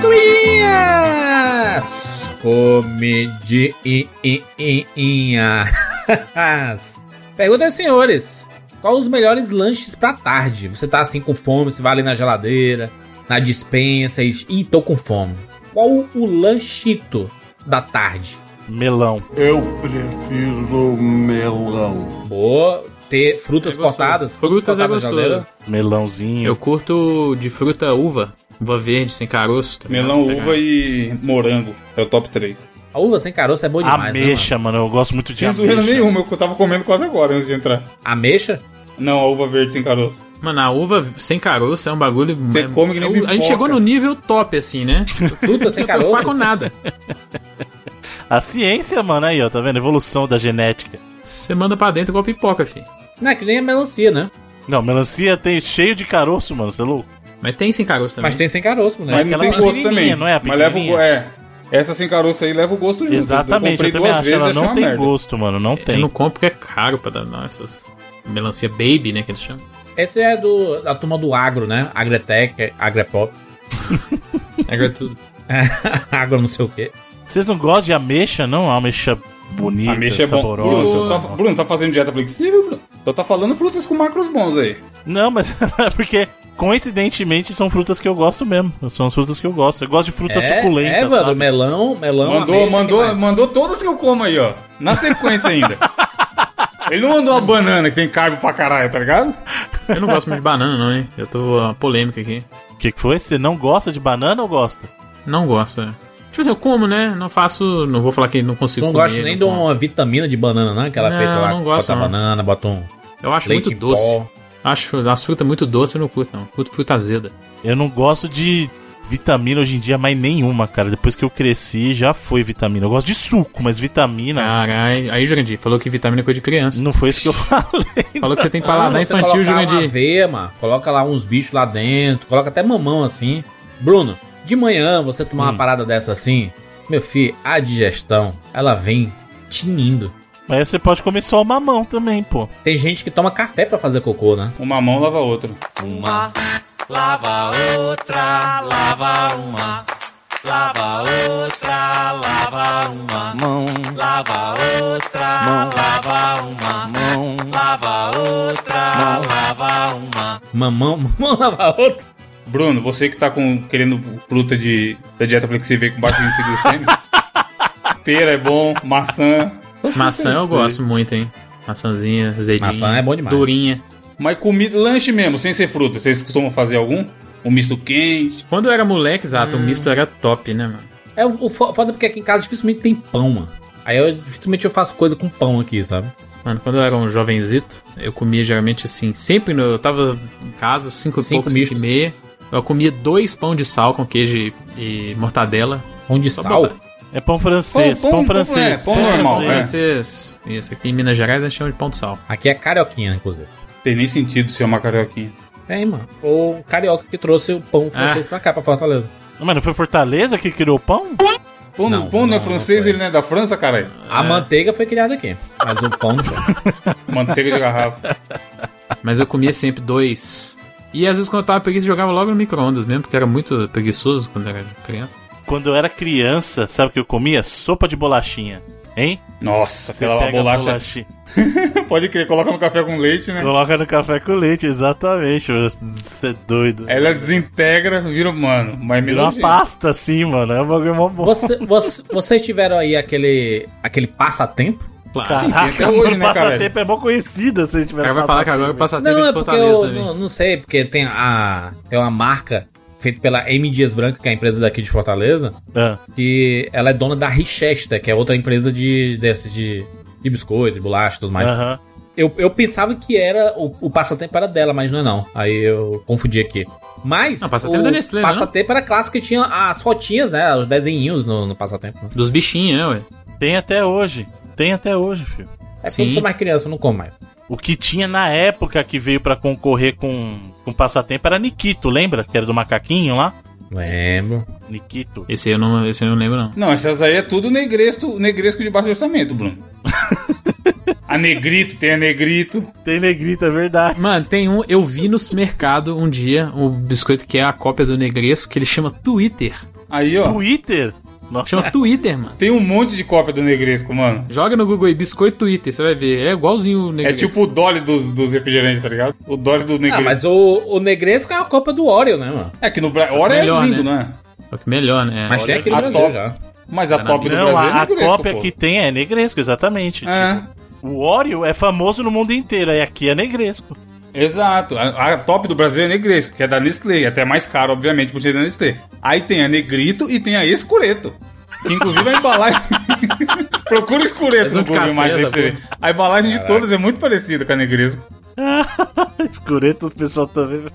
Comidinhas! Comidinhas! Pergunta aos senhores: qual os melhores lanches pra tarde? Você tá assim com fome, você vai ali na geladeira, na dispensa e. Ih, tô com fome. Qual o lanchito da tarde? Melão. Eu prefiro melão. Boa. Ter frutas É cortadas, Frutas é cortadas na gostoso. geladeira. Melãozinho. Eu curto de fruta uva. Uva verde, sem caroço. tá Melão, uva e morango. É o top 3. A uva sem caroço é boa demais, né, ameixa, mano? Eu gosto muito de Sem ameixa. zoeira nenhuma, eu tava comendo quase agora antes de entrar. mano? Ameixa? Não, a uva verde sem caroço. Mano, a uva sem caroço é um bagulho. Você é- come que nem A gente pipoca. chegou no nível top, assim, né? Fruta sem Sem caroço? com nada. A ciência, mano, aí, ó, tá vendo? Evolução da genética. Você manda pra dentro igual pipoca, filho. Não, é que nem a melancia, né? Não, melancia tem cheio de caroço, mano, você é louco? Mas tem sem caroço também. Mas tem sem caroço, né? Mas não tem gosto pequenininha, também. não é a Mas leva o? É. Essa sem caroço aí leva o gosto junto. Exatamente, eu, eu também duas acho. vezes Ela não tem merda. gosto, mano, não Eu tem. não compro porque é caro pra dar não, essas melancia baby, né, que eles chamam. Esse é do, da turma do agro, né? Agretec, Agrepop. É tudo. agro não sei o quê. Vocês não gostam de ameixa, não? Ameixa bonita, Ameixa é bom. Bruno, saborosa. só- Bruno, tá fazendo dieta flexível, Bruno? Então tá falando frutas com macros bons aí. Não, mas é porque coincidentemente são frutas que eu gosto mesmo. São as frutas que eu gosto. Eu gosto de fruta é, suculenta, é, mano, sabe? melão, melão, mandou, mandou, mandou todas que eu como aí, ó. Na sequência ainda. Ele não mandou uma banana que tem carbo pra caralho, tá ligado? Eu não gosto muito de banana, não, hein? Eu tô uh, polêmica aqui. O que, que foi? Você não gosta de banana ou gosta? Não gosto, é. Tipo assim, eu como, né? Não faço. Não vou falar que não consigo Não comer. gosto nem de não uma vitamina de banana, não? Aquela Não, feita lá, não gosto, bota não. banana, bota um Eu acho leite muito doce. pó. Acho as frutas muito doces, eu não curto, não. Curto fruta azeda. Eu não gosto de vitamina hoje em dia, mais nenhuma, cara. Depois que eu cresci, já foi vitamina. Eu gosto de suco, mas vitamina. Caralho. Aí, Jurandir, falou que vitamina é coisa de criança. Não foi isso que eu falei. Falou que você tem Não, paladar você infantil, coloca uma Jurandir. aveia, mano. Coloca lá uns bichos lá dentro. Coloca até mamão assim. Bruno, de manhã você tomar Hum. uma parada dessa assim, meu filho, a digestão, ela vem tinindo. Mas você pode comer só o mamão também, pô. Tem gente que toma café pra fazer cocô, né? Uma mão lava a outra. Uma lava outra, lava uma. Lava outra, lava uma. Mão, Lava outra, Mão. lava uma. mão. Lava outra, lava uma. Mamão, mamão lava outra. Bruno, você que tá com, querendo fruta de, da dieta flexível com baixo índice glicêmico. Pera é bom, maçã. Maçã eu gosto muito, hein? Maçãzinha, azedinha. Maçã é bom demais. Durinha. Mas comida, lanche mesmo, sem ser fruta. Vocês costumam fazer algum? Um misto quente? Quando eu era moleque, exato, o misto era top, né, mano? É o o fo- foda porque aqui em casa dificilmente tem pão, mano. Aí eu dificilmente eu faço coisa com pão aqui, sabe? Mano, quando eu era um jovenzito, eu comia geralmente assim, sempre no, eu tava em casa, cinco, Cinco e pouco, cinco e meia. Eu comia dois pão de sal com queijo e, e mortadela. Pão de Só sal. botar. É pão francês, Pão- pão, pão- francês. é, pão normal, francês. Francês. Isso, aqui em Minas Gerais a gente chama de pão de sal. Aqui é carioquinha, inclusive. Tem nem sentido ser uma carioquinha. Tem, mano. O carioca que trouxe o pão francês pra cá, pra Fortaleza. Mas não foi Fortaleza que criou o pão? Pão não, pão não, é não, francês, não ele não é da França, caralho. A manteiga foi criada aqui, mas o pão não foi. Manteiga de garrafa. Mas eu comia sempre dois. E às vezes quando eu tava preguiça, eu jogava logo no micro-ondas mesmo, porque era muito preguiçoso quando eu era criança. Quando eu era criança, sabe o que eu comia? Sopa de bolachinha. Hein? Nossa, Você aquela pega a bolacha. bolachinha, Pode crer, coloca no café com leite, né? coloca no café com leite, exatamente. Você é doido. Ela desintegra, vira, mano, mas Virou uma pasta assim, mano. É um bagulho mó bom. Você, você- vocês tiveram aí aquele, aquele passatempo? Claro. Caraca, até hoje, mano, né, cara? passatempo é mó conhecida se tiver cara vai falar que agora o passatempo Não, é é de porque Fortaleza eu também. não, não sei, porque tem a tem uma marca feita pela M Dias Branco, que é a empresa daqui de Fortaleza, Ah, que ela é dona da Richester, que é outra empresa de desse de, de biscoito, de bolacha e tudo mais. aham. Eu, eu pensava que era o, o passatempo era dela, mas não é não. Aí eu confundi aqui. Mas Não, passatempo o da Nestlé, não? passatempo era clássico que tinha as fotinhas, né? Os desenhinhos no, no passatempo. né? Dos bichinhos, é, ué. Tem até hoje. Tem até hoje, filho. É porque eu não sou mais criança, eu não como mais. O que tinha na época que veio pra concorrer com, com passatempo era Nikito, lembra? Que era do macaquinho lá? Lembro. Nikito. Esse aí eu não, esse aí eu não lembro, não. Não, essas aí é tudo negresco, negresco de baixo orçamento, Bruno. a negrito, tem a negrito. Tem negrito, é verdade. Mano, tem um. Eu vi no supermercado um dia um biscoito que é a cópia do Negresco, que ele chama Twitter. Aí, ó. Twitter? Nossa, Chama Twitter, mano. Tem um monte de cópia do Negresco, mano. Joga no Google aí, biscoito Twitter, você vai ver. É igualzinho o É negro. tipo o Dolly dos, dos refrigerantes, tá ligado? O Dolly do Ah, Negresco. mas o, o Negresco é a Copa do Oreo, né, mano? É que no Brasil. Hora é Melhor, gringo, né? não é? Só que melhor, né? Mas tem Olha- aqui no a Brasil top- já. Mas a Tá top do Não, Brasil a, é a Negresco, cópia pô. que tem é Negresco, exatamente. É, O Oreo é famoso no mundo inteiro, e aqui é Negresco. Exato. A, a top do Brasil é Negresco, que é da Nestlé. Até mais caro, obviamente, por ser da Nestlé. Aí tem a Negrito e tem a Escureto. Que inclusive a embalagem. Procura Escureto no Google mais aí pra essa você ver. A embalagem de todas é muito parecida com a Negresco. Escureto, o pessoal também.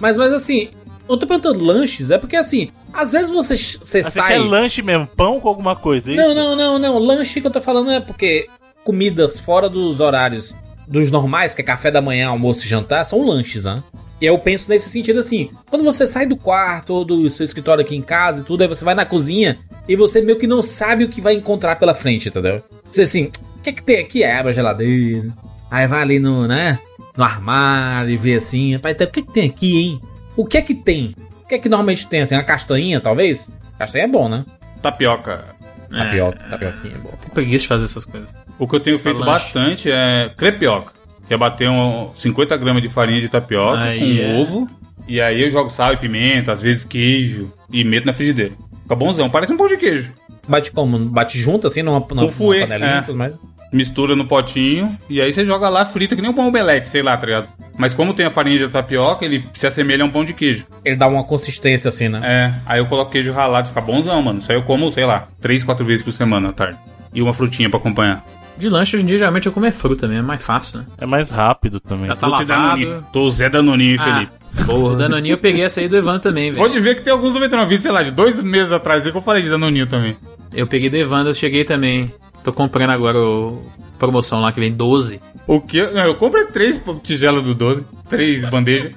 Mas, mas assim, eu tô perguntando lanches, é porque assim, às vezes você, você Ah, Você sai. quer lanche mesmo? Pão com alguma coisa, é Não, isso? não, não, não. Lanche que eu tô falando é porque comidas fora dos horários dos normais, que é café da manhã, almoço e jantar, são lanches, né? E eu penso nesse sentido assim: quando você sai do quarto ou do seu escritório aqui em casa e tudo, aí você vai na cozinha e você meio que não sabe o que vai encontrar pela frente, entendeu? Você assim, o que é que tem aqui? Aí abre a geladeira, aí vai ali no, né? No armário e vê assim, rapaz, então, o que é que tem aqui, hein? O que é que tem? O que é que normalmente tem? Assim, uma castanha, talvez? Castanha é bom, né? Tapioca. É, Tapioca, tapioquinha é bom. Tem preguiça de fazer essas coisas. O que eu tenho feito lanche. bastante é crepioca. Que é bater um, 50 gramas de farinha de tapioca Aí com é. ovo. E aí eu jogo sal e pimenta, às vezes queijo. E meto na frigideira. Fica bonzão. Parece um pão de queijo. Bate como? Bate junto, assim, numa, numa, Com fouet, numa panelinha é. e tudo mais? Mistura no potinho. E aí você joga lá frita que nem um pão omelete, sei lá, tá ligado? Mas como tem a farinha de tapioca, ele se assemelha a um pão de queijo. Ele dá uma consistência, assim, né? É, aí eu coloco queijo ralado, fica bonzão, mano. Isso aí eu como, sei lá, 3, 4 vezes por semana à tarde. E uma frutinha pra acompanhar. De lanche, hoje em dia, geralmente eu como é fruta mesmo, é mais fácil, né? É mais rápido também. Já tá lavado. Danoninho. Tô o Zé Danoninho, Ah, Felipe. O Danoninho eu peguei essa aí do Evandro também, velho. Pode ver que tem alguns 99 vídeos, sei lá, de dois meses atrás aí que eu falei de Danoninho também. Eu peguei do Evandro, eu cheguei também. Tô comprando agora o promoção lá que vem 12. O que? Não, eu comprei três tigelas do 12, três bandejas.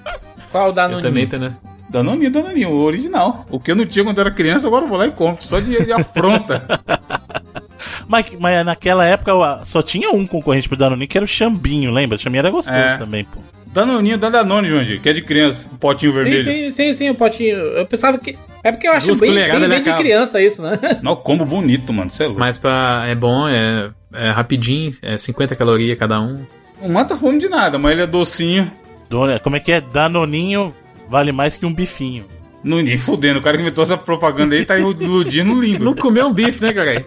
Qual dá Eu no também tô, né? Danoninho, Danoninho, o original. O que eu não tinha quando eu era criança, agora eu vou lá e compro. Só de, de afronta. Mas, mas naquela época só tinha um concorrente pro Danoninho, que era o Chambinho, lembra? O Chambinho era gostoso É. também, pô. Danoninho da Danone, João que é de criança. Um potinho vermelho. sim, sim, sim, o potinho. Eu pensava que. É porque eu acho Duas bem, bem, bem de acaba. criança isso, né? Não, combo bonito, mano. Você é louco. Mas pra, é bom, é, é rapidinho, é 50 calorias cada um. Não mata fome de nada, mas ele é docinho. Dona- Como é que é? Danoninho vale mais que um bifinho. Não, nem fudendo. O cara que inventou essa propaganda aí tá iludindo lindo. Não comeu um bife, né, cara?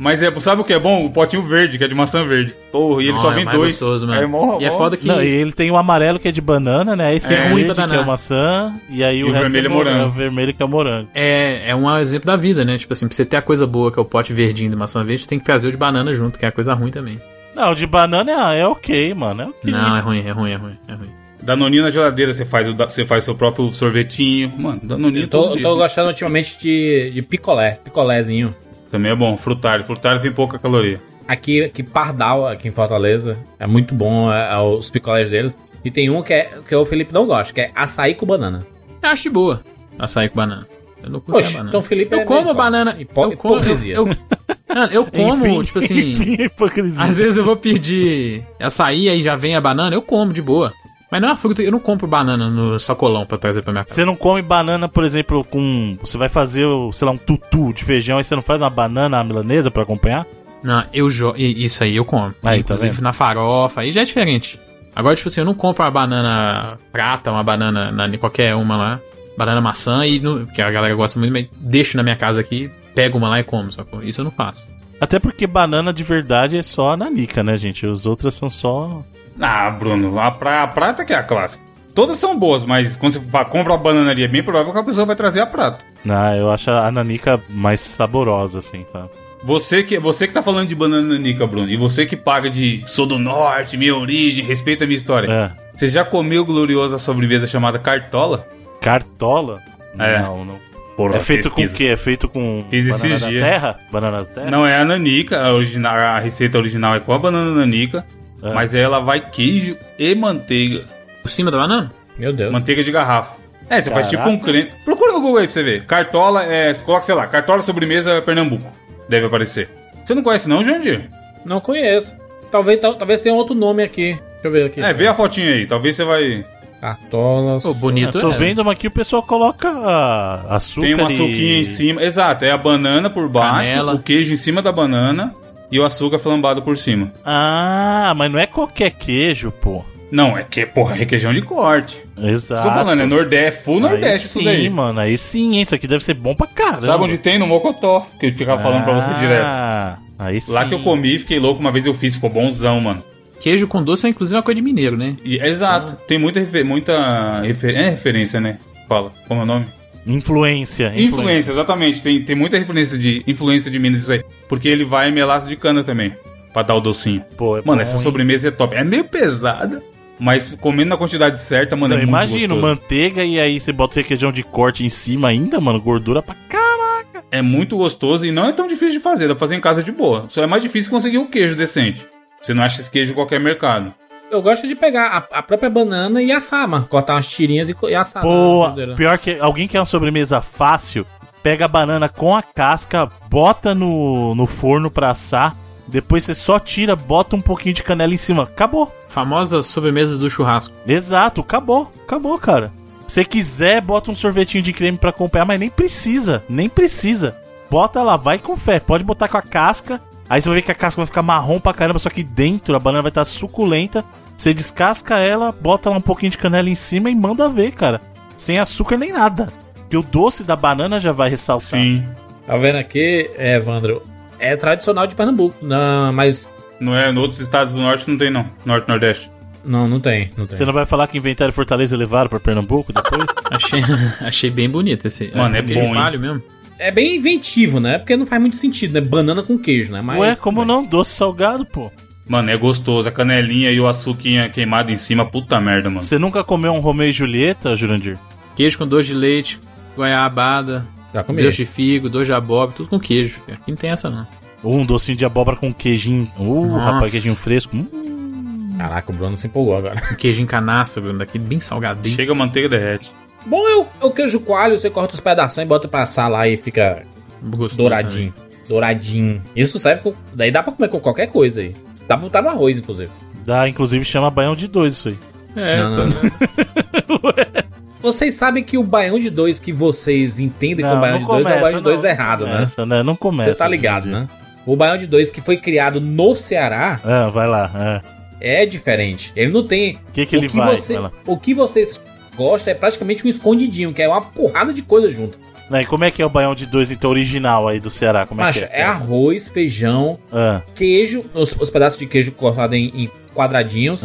Mas é, sabe o que é bom? O potinho verde, que é de maçã verde. Porra, e ele Não, só é vem mais dois. gostoso, mano. É, mó, e é foda que. Não, e ele tem o amarelo que é de banana, né? Esse É é, ruim verde, pra que é maçã, e aí E o, o resto vermelho é morango. É o vermelho que é morango. É, é um exemplo da vida, né? Tipo assim, pra você ter a coisa boa, que é o pote verdinho de maçã verde, você tem que trazer o de banana junto, que é a coisa ruim também. Não, o de banana é, é ok, mano. É ok. Não, é ruim, é ruim, é ruim, é ruim. Danoninho na geladeira, você faz o, da- você faz seu próprio sorvetinho. Mano, Danoninho Eu tô, todo eu tô gostando ultimamente de, de picolé, picolézinho. Também é bom. Frutário. Frutário tem pouca caloria. Aqui, aqui Pardal, aqui em Fortaleza, é muito bom é, é os picolés deles. E tem um que, é, que o Felipe não gosta, que é açaí com banana. Eu acho de boa açaí com banana. Eu não curto a Oxe, banana. então o Felipe eu é como banana. hipo- eu como, hipocrisia. Eu, eu, eu como, Enfim, tipo assim. enfim, hipocrisia. Às vezes eu vou pedir açaí, aí já vem a banana, eu como de boa. Mas não é uma fruta, eu não compro banana no sacolão pra trazer pra minha casa. Você não come banana, por exemplo, com. Você vai fazer, sei lá, um tutu de feijão e você não faz uma banana milanesa pra acompanhar? Não, eu jogo. Isso aí eu como. Aí, tá Inclusive vendo? na farofa, aí já é diferente. Agora, tipo assim, eu não compro uma banana prata, uma banana na, qualquer uma lá. Banana maçã, e não, que a galera gosta muito, mas deixo na minha casa aqui, pego uma lá e como. Isso eu não faço. Até porque banana de verdade é só a nanica, né, gente? Os outros são só. Ah, Bruno, a, pra, a prata que é a clássica. Todas são boas, mas quando você compra uma banana ali, é bem provável que a pessoa vai trazer a prata. Ah, eu acho a nanica mais saborosa, assim, tá? Você que, você que tá falando de banana nanica, Bruno, e você que paga de sou do norte, minha origem, respeita a minha história. É. Você já comeu gloriosa sobremesa chamada cartola? Cartola? É. Não, não. Porra, é feito pesquisa. com o quê? É feito com Fiz banana da terra? Banana da terra? Não é a nanica, a, original, a receita original é com a banana nanica, É. mas ela vai queijo e manteiga. Por cima da banana? Meu Deus. Manteiga de garrafa. É, você faz tipo Caraca. um creme. Procura no Google aí pra você ver. Cartola é. Você coloca, sei lá, cartola sobremesa Pernambuco. Deve aparecer. Você não conhece, não, Jandir? Não conheço. Talvez, tal- talvez tenha outro nome aqui. Deixa eu ver aqui. É, vê a fotinha aí. Talvez você vai. Cartolas. Pô, bonito Eu tô é. vendo, mas aqui o pessoal coloca ah, açúcar Tem uma e- açuquinha em cima. Exato, é a banana por baixo, Canela. o queijo em cima da banana e o açúcar flambado por cima. Ah, mas não é qualquer queijo, pô. Não, é que, porra, requeijão de corte. Exato. Tô falando, é Nordeste, full Nordeste aí isso sim, daí. mano. Aí sim, hein? Isso aqui deve ser bom pra caramba. Sabe onde tem? No Mocotó, que ele ficava falando pra você direto. Ah, aí sim. Lá que eu comi, fiquei louco, uma vez eu fiz, ficou bonzão, mano. Queijo com doce é inclusive uma coisa de mineiro, né? E, exato, tem muita, refer- muita refer- é referência, né? Fala, como é o nome? Influência. Influência, exatamente. Tem, tem muita referência de influência de Minas isso aí. Porque ele vai melaço de cana também, pra dar o docinho. Pô, é Mano, essa hein? sobremesa é top. É meio pesada, mas comendo na quantidade certa, mano, Não, é gostoso. manteiga e aí você bota o requeijão de corte em cima ainda, mano. Gordura pra caraca. É muito gostoso e não é tão difícil de fazer, dá pra fazer em casa de boa. Só é mais difícil conseguir o queijo decente. Você não acha esse queijo em qualquer mercado. Eu gosto de pegar a, a própria banana e assar, mano. Cortar umas tirinhas e, e assar. Pô, pior que alguém quer uma sobremesa fácil, pega a banana com a casca, bota no, no forno pra assar, depois você só tira, bota um pouquinho de canela em cima. Acabou. Famosa sobremesa do churrasco. Exato, acabou. Acabou, cara. Se quiser, bota um sorvetinho de creme pra acompanhar, mas nem precisa, nem precisa. Bota lá, vai com fé. Pode botar com a casca. Aí você vai ver que a casca vai ficar marrom pra caramba, só que dentro a banana vai estar suculenta. Você descasca ela, bota lá um pouquinho de canela em cima e manda ver, cara. Sem açúcar nem nada. Porque o doce da banana já vai ressaltar. Sim. Tá vendo aqui, é, Evandro? É tradicional de Pernambuco. Não, mas. Não é, em outros estados do norte não tem não. Norte e nordeste. Não, não tem. Não tem. Você não vai falar que inventaram Fortaleza e levaram pra Pernambuco depois? Achei, achei bem bonito esse. Mano, é queijo bom, palho mesmo. É bem inventivo, né? Porque não faz muito sentido, né? Banana com queijo, né? Mas, Ué, como não? Doce salgado, pô. Mano, é gostoso. A canelinha e o açuquinha queimado em cima, puta merda, mano. Você nunca comeu um Romeu e Julieta, Jurandir? Queijo com doce de leite, goiabada, Já comi. doce de figo, doce de abóbora, tudo com queijo. Aqui não tem essa não. Ou um docinho de abóbora com queijinho. Uh, Nossa. rapaz, queijinho fresco. Hum. Caraca, o Bruno se empolgou agora. Um queijo em canaça, Bruno, daqui bem salgadinho. Chega a manteiga derrete. Bom é o, é o queijo coalho, você corta os pedaços e bota pra assar lá e fica Gostoso, douradinho. Douradinho. Isso serve com. Daí dá pra comer com qualquer coisa aí. Dá pra botar no arroz, inclusive. Dá, inclusive chama baião de dois isso aí. É, Não, não, não. Vocês sabem que o baião de dois que vocês entendem como baião de dois é o baião de dois não. errado, né? Essa, né? Não começa. Você tá ligado, né? O baião de dois que foi criado no Ceará Ah, vai lá. é. é diferente. Ele não tem. O que que ele o que vai? você- Vai lá. o que vocês gostam é praticamente um escondidinho, que é uma porrada de coisa junto. Né, e como é que é o baião de dois, então, original aí do Ceará? Como é Macha, que é arroz, feijão, Ah, queijo, os, os pedaços de queijo cortados em, em quadradinhos.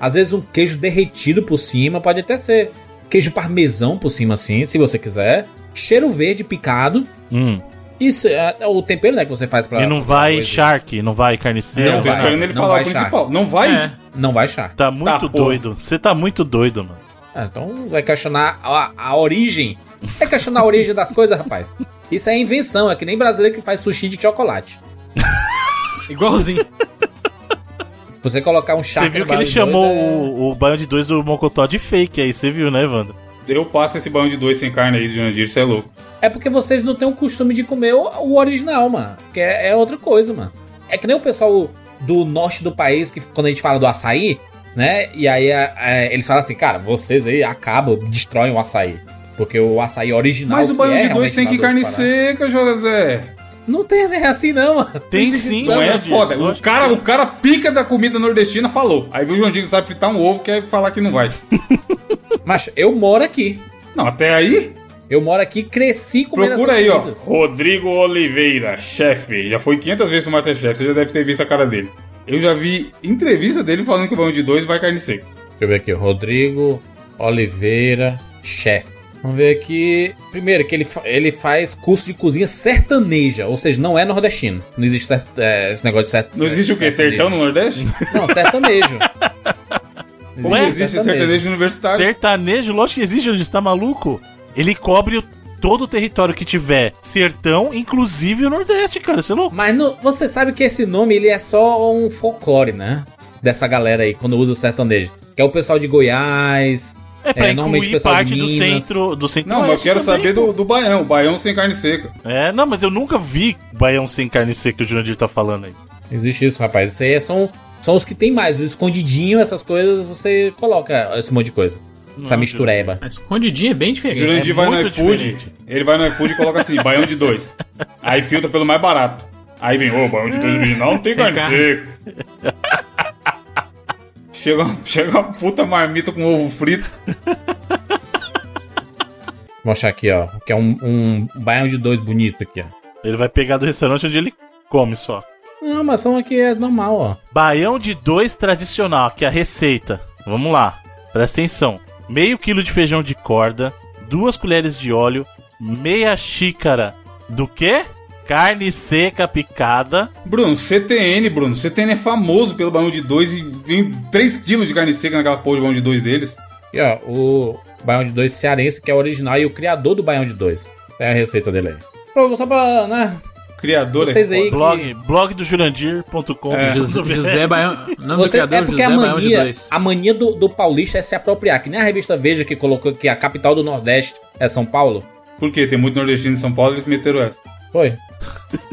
Às vezes um queijo derretido por cima, pode até ser queijo parmesão por cima assim, se você quiser. Cheiro verde picado. Hum. Isso é é o tempero, né, que você faz pra E não pra vai arroz. shark, não vai carne Eu seca. Não tô vai, esperando ele não falar vai, o principal. Não vai? É. Não vai achar. Tá muito Tá, doido. Você tá muito doido, mano. Ah, então vai questionar a, a origem. É questionar a origem das coisas, rapaz. Isso é invenção, é que nem brasileiro que faz sushi de chocolate. Igualzinho. Você colocar um Você charque viu no que ele chamou dois, é- o, o baião de dois do Mocotó de fake aí, você viu, né, Wanda? Eu passo esse banho de dois sem carne aí Jandir, você é louco. É porque vocês não têm o costume de comer o, o original, mano. Que é, é outra coisa, mano. É que nem o pessoal do norte do país, que quando a gente fala do açaí, né? E aí é, é, eles falam assim, cara, vocês aí acabam, destroem o açaí. Porque o açaí original. Mas o banho é de dois tem que carne seca, José. Não tem nem assim, não, mano. Tem sim, Não é é, foda. O cara, o cara pica da comida nordestina falou. Aí viu o João Diego sabe fritar um ovo, quer falar que não vai. Mas eu moro aqui. Não, até aí, Eu moro aqui, cresci comendo procura aí, ó. comidas. Rodrigo Oliveira, chefe. Já foi 500 vezes no Masterchef, você já deve ter visto a cara dele. Eu já vi entrevista dele falando que o banho de dois vai carne seca. Deixa eu ver aqui, Rodrigo Oliveira, chefe. Vamos ver aqui. Primeiro, que ele, fa- ele faz curso de cozinha sertaneja, ou seja, não é nordestino. Não existe cert- é, esse negócio de cert- Não existe o quê? Sertão no Nordeste? Não, sertanejo. Ué, existe sertanejo universitário? Sertanejo, lógico que existe, onde está maluco. Ele cobre o- todo o território que tiver sertão, inclusive o Nordeste, cara. Você é louco? Mas no- você sabe que esse nome ele é só um folclore, né? Dessa galera aí, quando usa o sertanejo. Que é o pessoal de Goiás. É pra É, normalmente o incluir parte do centro do centro Não, mas eu quero saber do, do baião. O baião sem carne seca. É, não, mas eu nunca vi baião sem carne seca que o Jurandir tá falando aí. Existe isso, rapaz. Isso aí são, são os que tem mais. Os escondidinhos, essas coisas, você coloca esse monte de coisa. Essa mistureba. A escondidinha é bem diferente. Jurandir é vai no iFood, diferente. ele vai no iFood e coloca assim, baião de dois. Aí filtra pelo mais barato. Aí vem, ô, baião de dois original não tem Sem carne carne. seca. Chega, chega uma puta marmita com ovo frito. Vou mostrar aqui, ó. Que é um, um baião de dois bonito aqui, ó. Ele vai pegar do restaurante onde ele come só. Não, mas são aqui é normal, ó. Baião de dois tradicional, que é a receita. Vamos lá, presta atenção. Meio quilo de feijão de corda, duas colheres de óleo, meia xícara do quê? Carne seca picada. Bruno, CTN, Bruno. CTN é famoso pelo baião de dois e vem 3 quilos de carne seca naquela porra de baião de dois deles. E ó, o baião de dois cearense, que é o original e o criador do baião de dois. É a receita dele aí. Só pra, né? Criador Vocês é aí. Blog, blog do Jurandir.com. É. José, José Baião. O nome do Você, criador é porque José a Baião de mania, dois. a mania do, do paulista é se apropriar. Que nem a revista Veja que colocou que a capital do Nordeste é São Paulo. Por quê? Tem muito nordestino em São Paulo, eles meteram essa. Foi.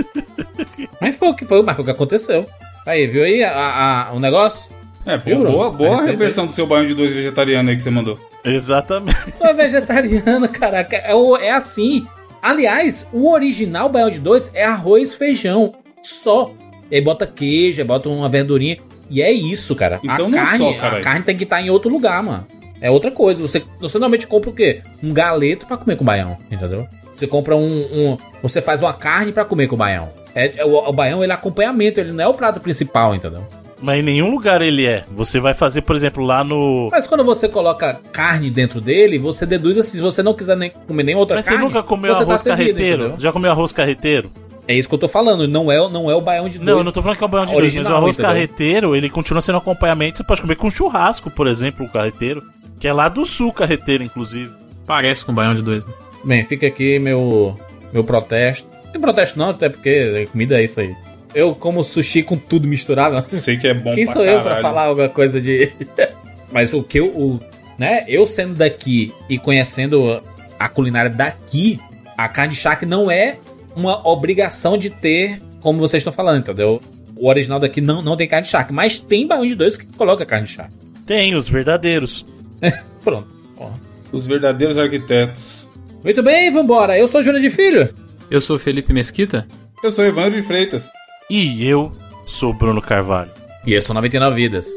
mas foi o que foi, mas foi o que aconteceu. Aí, viu aí a, a- o negócio? É, pô, boa, boa receita reversão do seu baião de dois vegetariano aí que você mandou. Exatamente. Tu é vegetariano, caraca. É, é assim. Aliás, o original baião de dois é arroz, feijão. Só. E aí bota queijo, aí bota uma verdurinha. E é isso, cara. Então a não é carne, só, a caralho. carne tem que estar em outro lugar, mano. É outra coisa. Você, você normalmente compra o quê? Um galeto pra comer com baião, entendeu? Você compra um. um- você faz uma carne pra comer com o baião. É, é o, o baião ele é acompanhamento, ele não é o prato principal, entendeu? Mas em nenhum lugar ele é. Você vai fazer, por exemplo, lá no. Mas quando você coloca carne dentro dele, você deduz assim, se você não quiser nem comer nem outra Mas você carne. nunca comeu você tá arroz servido, carreteiro? entendeu? Já comeu arroz carreteiro? É isso que eu tô falando, não é, não é o baião de dois. Não, eu não tô falando que é o baião de dois, mas o arroz entendeu? carreteiro, ele continua sendo acompanhamento. Você pode comer com churrasco, por exemplo, o carreteiro. Que é lá do sul, carreteiro, inclusive. Parece com baião de dois. Né? Bem, fica aqui meu, meu protesto. Não tem protesto não, até porque comida é isso aí. Eu como sushi com tudo misturado. Sei que é bom Quem pra sou eu pra caralho. falar alguma coisa de. Mas o que eu. O, né? Eu sendo daqui e conhecendo a culinária daqui, a carne de charque não é uma obrigação de ter, como vocês estão falando, entendeu? O original daqui não, não tem carne de charque, mas tem baião de dois que coloca carne de charque. Tem, os verdadeiros. Pronto. Ó. Os verdadeiros arquitetos. Muito bem, vambora. Eu sou Júnior de Filho. Eu sou o Felipe Mesquita. Eu sou Evandro de Freitas. E eu sou Bruno Carvalho. E eu sou 99 Vidas.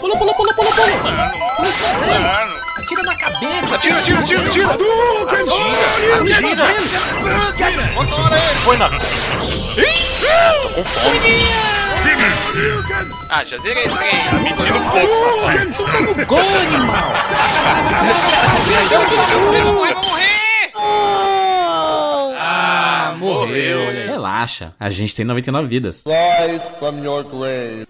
Pula, pula, pula, pula, pula. Pula escondido. Atira na cabeça. Atira, atira, atira, atira. Atira, atira. Põe na... Tô com fome. Ah, já zerei esse trem. Tá mentindo um pouco, safado. Gol, animal. Eu vou morrer. Ah, morreu. Relaxa, a gente tem 99 vidas. Rise from your grave.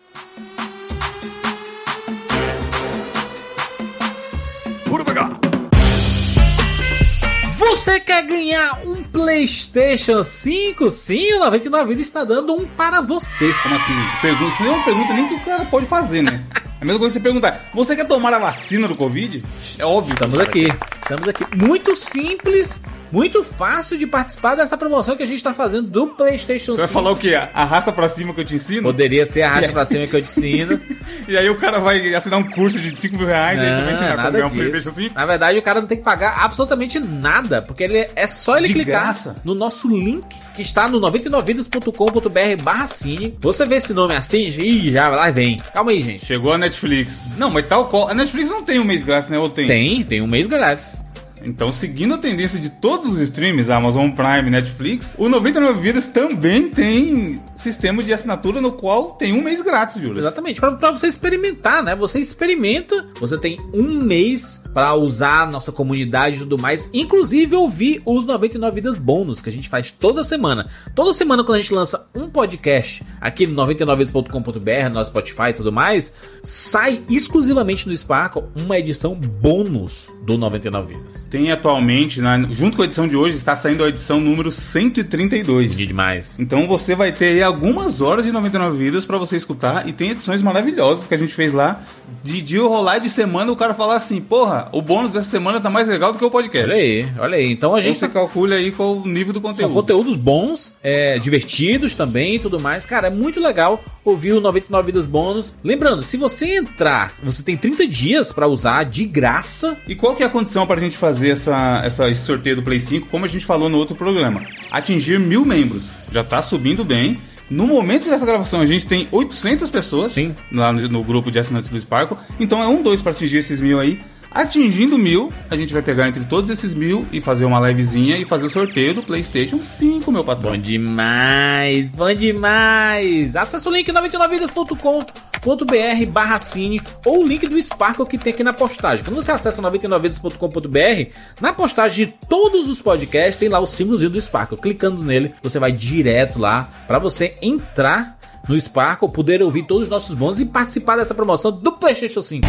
Você quer ganhar um PlayStation 5? Sim, o 99 Vidas está dando um para você. Como assim? Pergunta, isso não é uma pergunta nem que o cara pode fazer, né? É a mesma coisa que você perguntar, você quer tomar a vacina do Covid? É óbvio. Estamos aqui, estamos aqui. Muito simples, muito fácil de participar dessa promoção que a gente está fazendo do PlayStation Você vai 5. falar o quê? Arrasta pra cima que eu te ensino? Poderia ser a racha pra cima que eu te ensino. E aí o cara vai assinar um curso de 5 mil reais e aí você vai Não, ensinar como nada ganhar um disso. Playstation 5? Na verdade, o cara não tem que pagar absolutamente nada, porque ele é só ele De clicar graça. no nosso link que está no 99vidas.com.br barra cine. Você vê esse nome assim, ih, já lá vem. Calma aí, gente. Chegou a Netflix. Não, mas tal qual. A Netflix não tem um mês grátis, né? Ou tem? Tem, tem um mês grátis. Então, seguindo a tendência de todos os streams, Amazon Prime, Netflix, o 99 Vidas também tem sistema de assinatura no qual tem um mês grátis, Júlio. Exatamente, pra você experimentar, né? Você experimenta, você tem um mês pra usar a nossa comunidade e tudo mais, inclusive ouvir os 99 Vidas bônus que a gente faz toda semana. Toda semana, quando a gente lança um podcast aqui no 99vidas.com.br, no Spotify e tudo mais, sai exclusivamente no Sparkle uma edição bônus do 99 Vidas. Tem atualmente, na- junto com a edição de hoje, está saindo a edição número 132. De demais. Então você vai ter aí algumas horas de 99 vídeos pra você escutar e tem edições maravilhosas que a gente fez lá. De dia rolar de semana o cara falar assim, porra, o bônus dessa semana tá mais legal do que o podcast. Olha aí, olha aí. Então a gente você tá calcula aí qual o nível do São conteúdo. conteúdos bons, é, divertidos também e tudo mais. Cara, é muito legal ouvir o 99 Vidas Bônus. Lembrando, se você entrar, você tem 30 dias pra usar de graça. E qual que é a condição pra gente fazer essa, essa- esse sorteio do Play 5, como a gente falou no outro programa? Atingir mil membros. Já tá subindo bem. No momento dessa gravação, a gente tem 800 pessoas Sim. lá no, no grupo de assinantes do Sparkle. Então é um dois pra atingir esses mil aí. Atingindo mil, a gente vai pegar entre todos esses mil e fazer uma livezinha e fazer o sorteio do PlayStation 5, meu patrão. Bom demais, bom demais. Acesse o link 99vidas.com.br barra cine ou o link do Sparkle que tem aqui na postagem. Quando você acessa 99vidas.com.br, na postagem de todos os podcasts tem lá o símbolozinho do Sparkle. Clicando nele, você vai direto lá para você entrar no Sparkle, poder ouvir todos os nossos bônus e participar dessa promoção do PlayStation 5.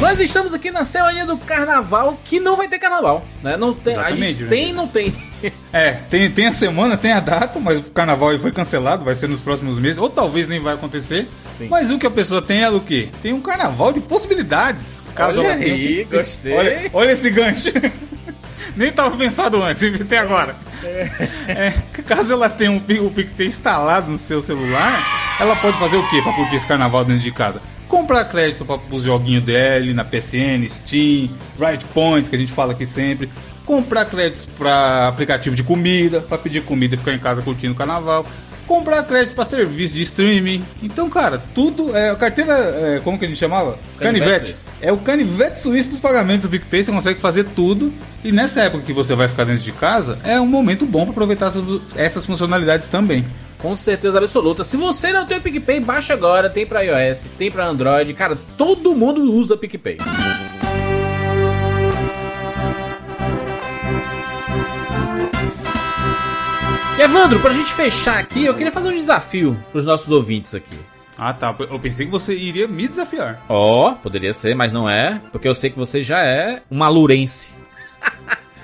Nós estamos aqui na semana do carnaval, que não vai ter carnaval, né? Não tem, a gente tem, não tem. É, tem, tem a semana, tem a data, mas o carnaval foi cancelado, vai ser nos próximos meses, ou talvez nem vai acontecer. Sim. Mas o que a pessoa tem é o quê? Tem um carnaval de possibilidades. Olha ela aí, tenha- gostei. Olha, olha esse gancho. Nem tava pensado antes, até agora. É, caso ela tenha um, o PicPay instalado no seu celular, ela pode fazer o quê pra curtir esse carnaval dentro de casa? Comprar crédito para os joguinhos dele na PCN, Steam, Right Points, que a gente fala aqui sempre. Comprar créditos para aplicativo de comida, para pedir comida e ficar em casa curtindo o carnaval. Comprar crédito para serviço de streaming. Então, cara, tudo é a carteira, é, como que a gente chamava? Canivete Canivete. É o canivete suíço dos pagamentos do PicPay, você consegue fazer tudo. E nessa época que você vai ficar dentro de casa, é um momento bom para aproveitar essas funcionalidades também. Com certeza absoluta. Se você não tem o PicPay, baixa agora. Tem pra iOS, tem pra Android. Cara, todo mundo usa PicPay. E Evandro, pra gente fechar aqui, eu queria fazer um desafio pros nossos ouvintes aqui. Ah, tá. Eu pensei que você iria me desafiar. Ó, poderia ser, mas não é, porque eu sei que você já é uma alurense.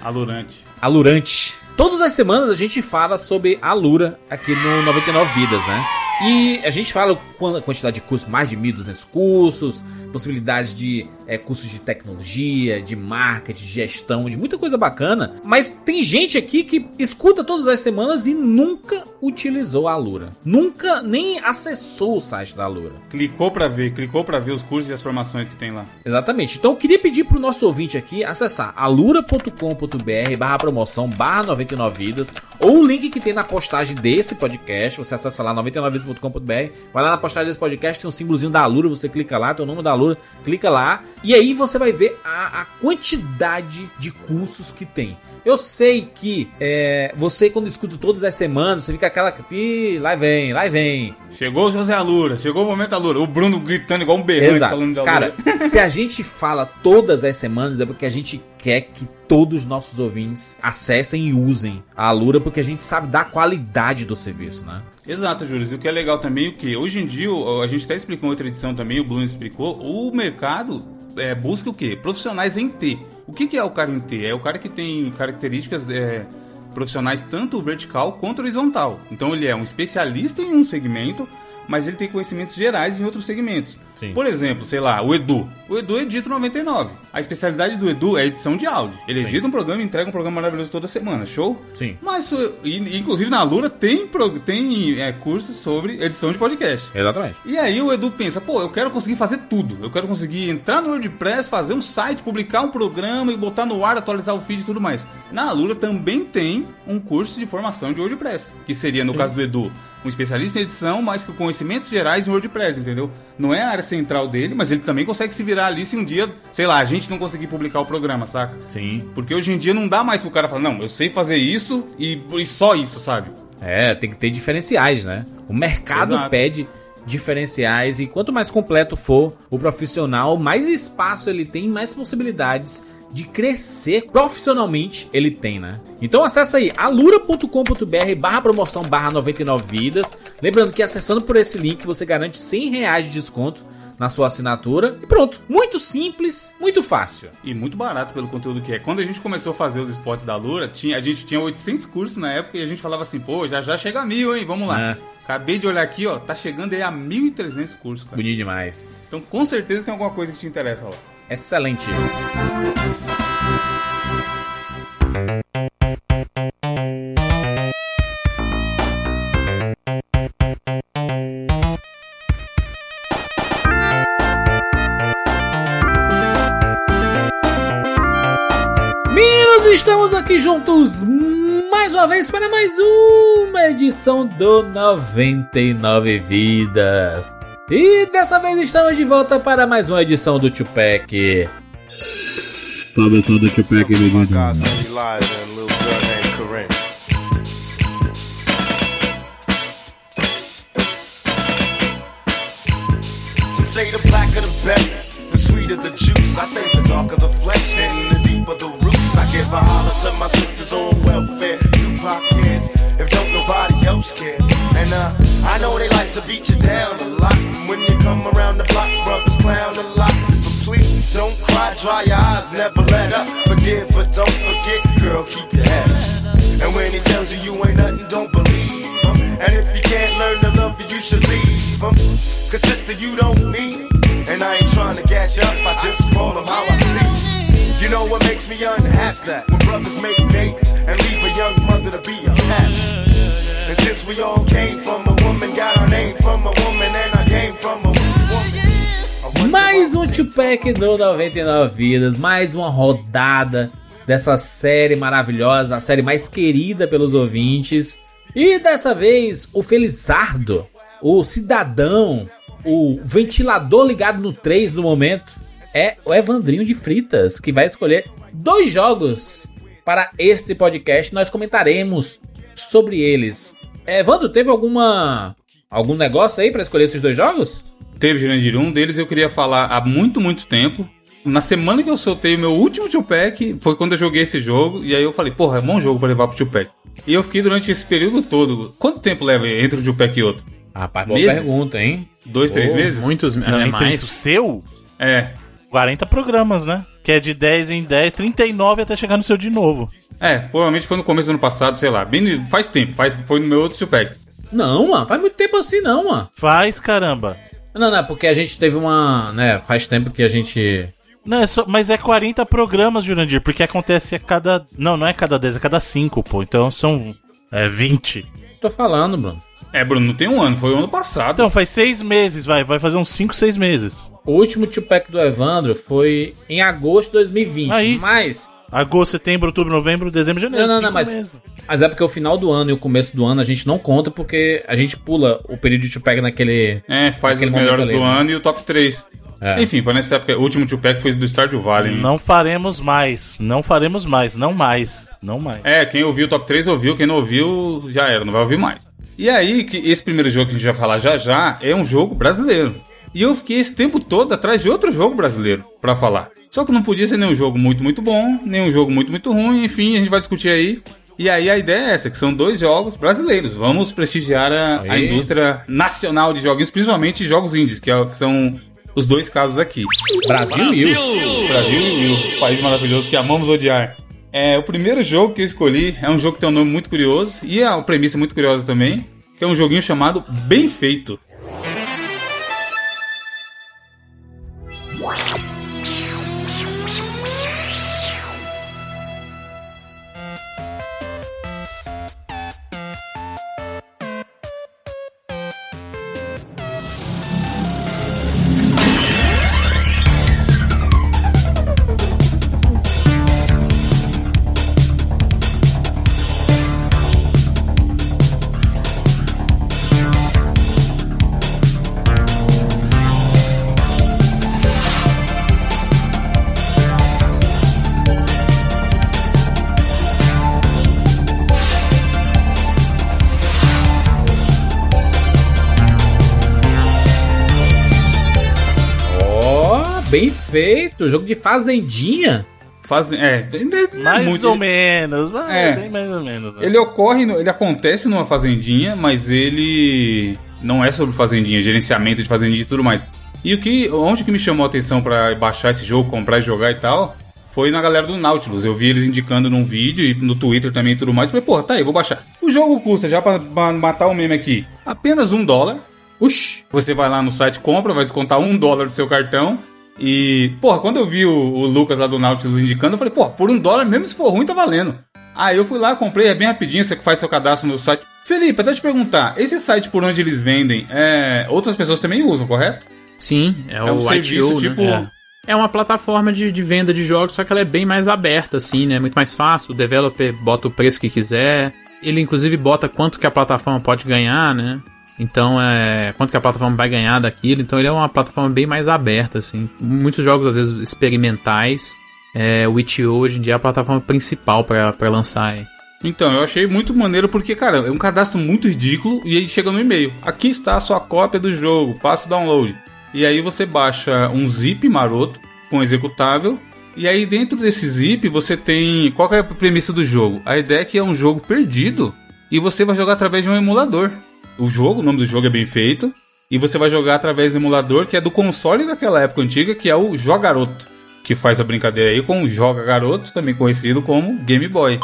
Alurante. Alurante. Todas as semanas a gente fala sobre a Lura aqui no 99 Vidas, né? E a gente fala a quantidade de cursos, mais de 1.200 cursos, possibilidade de é, cursos de tecnologia, de marketing, de gestão, de muita coisa bacana. Mas tem gente aqui que escuta todas as semanas e nunca utilizou a Lura. Nunca nem acessou o site da Lura. Clicou pra ver, clicou pra ver os cursos e as formações que tem lá. Exatamente. Então eu queria pedir pro nosso ouvinte aqui acessar alura.com.br barra promoção barra 99 vidas ou o link que tem na postagem desse podcast. Você acessa lá 99vidas.com.br, vai lá na postagem desse podcast, tem um símbolozinho da Alura, você clica lá, tem o nome da Alura, clica lá e aí você vai ver a, a quantidade de cursos que tem. Eu sei que é, você, quando escuta todas as semanas, você fica aquela. Ih, lá vem, lá vem. Chegou o José Alura, chegou o momento Alura. O Bruno gritando igual um berrante Exato. falando de Alura. Cara, se a gente fala todas as semanas é porque a gente quer que todos os nossos ouvintes acessem e usem a Alura, porque a gente sabe da qualidade do serviço, né? Exato, Júlio. E o que é legal também, o que hoje em dia, a gente até explicou em outra edição também, o Bruno explicou, o mercado é, busca o quê? Profissionais em T. O que, que é o cara em T? É o cara que tem características é, profissionais tanto vertical quanto horizontal. Então ele é um especialista em um segmento, mas ele tem conhecimentos gerais em outros segmentos. Sim. Por exemplo, sei lá, o Edu. O Edu edita 99. A especialidade do Edu é edição de áudio. Ele Sim. edita um programa e entrega um programa maravilhoso toda semana. Show? Sim. Mas, inclusive na Lura tem, tem é, cursos sobre edição de podcast. Exatamente. E aí o Edu pensa, pô, eu quero conseguir fazer tudo. Eu quero conseguir entrar no WordPress, fazer um site, publicar um programa e botar no ar, atualizar o feed e tudo mais. Na Lura também tem um curso de formação de WordPress, que seria, no caso do Edu, um especialista em edição, mas com conhecimentos gerais em WordPress, entendeu? Não é a área central dele, mas ele também consegue se virar ali se um dia, sei lá, a gente não conseguir publicar o programa, saca? Sim. Porque hoje em dia não dá mais pro cara falar, não, eu sei fazer isso e, e só isso, sabe? É, tem que ter diferenciais, né? O mercado Exato. pede diferenciais e quanto mais completo for o profissional, mais espaço ele tem, mais possibilidades de crescer profissionalmente ele tem, né? Então acessa aí alura.com.br barra promoção barra 99 vidas. Lembrando que acessando por esse link você garante 100 reais de desconto na sua assinatura e pronto. Muito simples, muito fácil. E muito barato pelo conteúdo que é. Quando a gente começou a fazer os esportes da Lura, tinha, a gente tinha 800 cursos na época e a gente falava assim, pô, já já chega a mil, hein? Vamos lá. É. Acabei de olhar aqui, ó, tá chegando aí a 1.300 cursos, cara. Bonito demais. Então com certeza tem alguma coisa que te interessa lá. Excelente. Meninos, estamos aqui juntos mais uma vez para mais uma edição do 99 Vidas. E dessa vez estamos de volta para mais uma edição do Tupac. Salve, salve do Tupac, menino. Say the blacker the better, the sweeter the juice. I say the darker the flesh and the deeper the roots. I give a holler to my sisters on welfare, Tupac kids, else care. And uh, I know they like to beat you down a lot. When you come around the block, brothers clown a lot. But please don't cry, dry your eyes, never let up. Forgive, but don't forget, girl, keep your head up. And when he tells you you ain't nothing, don't believe him. And if you can't learn to love you, you should leave him. Cause sister, you don't need. And I ain't trying to gas you up, I just call him how I see. You know what makes me unhappy? That when brothers make babies and leave a young mother to be a pastor. We all came from a woman, got our name from a woman, and I came from a woman. Mais um Tupac do 99 Vidas, mais uma rodada dessa série maravilhosa, a série mais querida pelos ouvintes. E dessa vez, o Felizardo, o cidadão, o ventilador ligado no 3 no momento, é o Evandrinho de Fritas, que vai escolher dois jogos para este podcast. Nós comentaremos sobre eles. Evandro, teve alguma algum negócio aí para escolher esses dois jogos? Teve Jurandir, um deles eu queria falar há muito, muito tempo. Na semana que eu soltei o meu último Tupac, foi quando eu joguei esse jogo, e aí eu falei, porra, é bom jogo pra levar pro Tupac. E eu fiquei durante esse período todo. Quanto tempo leva entre o Tupac e outro? Rapaz, boa Meses? pergunta, hein? Dois, três Pô, meses? Muitos Não, é entre mais. isso seu, É. 40 programas, né? Que é de 10 em 10, 39 até chegar no seu de novo. É, provavelmente foi no começo do ano passado, sei lá. Bem, faz tempo, faz, foi no meu outro Tupac. Não, mano, faz muito tempo assim não, mano. Faz, caramba. Não, não, é porque a gente teve uma, né, faz tempo que a gente... Não, é só, mas é 40 programas, Jurandir, porque acontece a cada. Não, não é cada 10, é cada 5, pô. Então são é, 20. Tô falando, Bruno. É, Bruno, não tem um ano, foi o ano passado. Então faz 6 meses, vai. Vai fazer uns 5, 6 meses. O último Tupac do Evandro foi em agosto de 2020, Aí. mas... Agosto, setembro, outubro, novembro, dezembro, janeiro. Não, não, não, mas, meses. mas é porque o final do ano e o começo do ano a gente não conta porque a gente pula o período de Tupac naquele... É, faz Naquele os melhores momento do ali, né? ano e o top 3. É. Enfim, foi nessa época. O último Tupac foi do Stardew Valley. hein? Não faremos mais. Não faremos mais. Não mais. Não mais. É, quem ouviu o top 3 ouviu, quem não ouviu já era, não vai ouvir mais. E aí, que esse primeiro jogo que a gente vai falar já já é um jogo brasileiro. E eu fiquei esse tempo todo atrás de outro jogo brasileiro pra falar. Só que não podia ser nem um jogo muito, muito bom, nem um jogo muito, muito ruim, enfim, a gente vai discutir aí. E aí a ideia é essa, que são dois jogos brasileiros. Vamos prestigiar a, a indústria nacional de joguinhos, principalmente jogos indies, que, é o- que são os dois casos aqui. Brasil, Brasil. Brasil e o país maravilhoso que amamos odiar. É, o primeiro jogo que eu escolhi é um jogo que tem um nome muito curioso e a premissa é muito curiosa também, que é um joguinho chamado Bem Feito. Feito. Jogo de fazendinha. Faz, é, ainda é Mais muito- ou menos. mas É. Bem mais ou menos. né? Ele ocorre, no- ele acontece numa fazendinha, mas ele não é sobre fazendinha, gerenciamento de fazendinha e tudo mais. E o que, onde que me chamou a atenção pra baixar esse jogo, comprar e jogar e tal, foi na galera do Nautilus. Eu vi eles indicando num vídeo e no Twitter também e tudo mais. Falei, porra, tá aí, vou baixar. O jogo custa, já pra, pra matar o meme aqui, apenas um dólar. Uxi! Você vai lá no site, compra, vai descontar um dólar do seu cartão. E, porra, quando eu vi o, o Lucas lá do Nautilus indicando, eu falei, porra, por um dólar, mesmo se for ruim, tá valendo. Aí eu fui lá, comprei, é bem rapidinho, você faz seu cadastro no site. Felipe, até te perguntar, esse site por onde eles vendem, é, outras pessoas também usam, correto? Sim, é, É o um serviço ITO, tipo. né? É uma plataforma de, de venda de jogos, só que ela é bem mais aberta, assim, né? Muito mais fácil. O developer bota o preço que quiser. Ele, inclusive, bota quanto que a plataforma pode ganhar, né? Então, é. Quanto que a plataforma vai ganhar daquilo. Então, ele é uma plataforma bem mais aberta, assim. Muitos jogos, às vezes, experimentais. É, o itch.io hoje em dia é a plataforma principal pra lançar. aí. Então, eu achei muito maneiro porque, cara, é um cadastro muito ridículo e aí chega no e-mail. Aqui está a sua cópia do jogo, faça o download. E aí você baixa um zip maroto com executável. E aí dentro desse zip você tem. Qual é a premissa do jogo? A ideia é que é um jogo perdido e você vai jogar através de um emulador. O jogo, o nome do jogo é bem feito. E você vai jogar através do emulador que é do console daquela época antiga, que é o Jogaroto. Que faz a brincadeira aí com o Joga Garoto, também conhecido como Game Boy.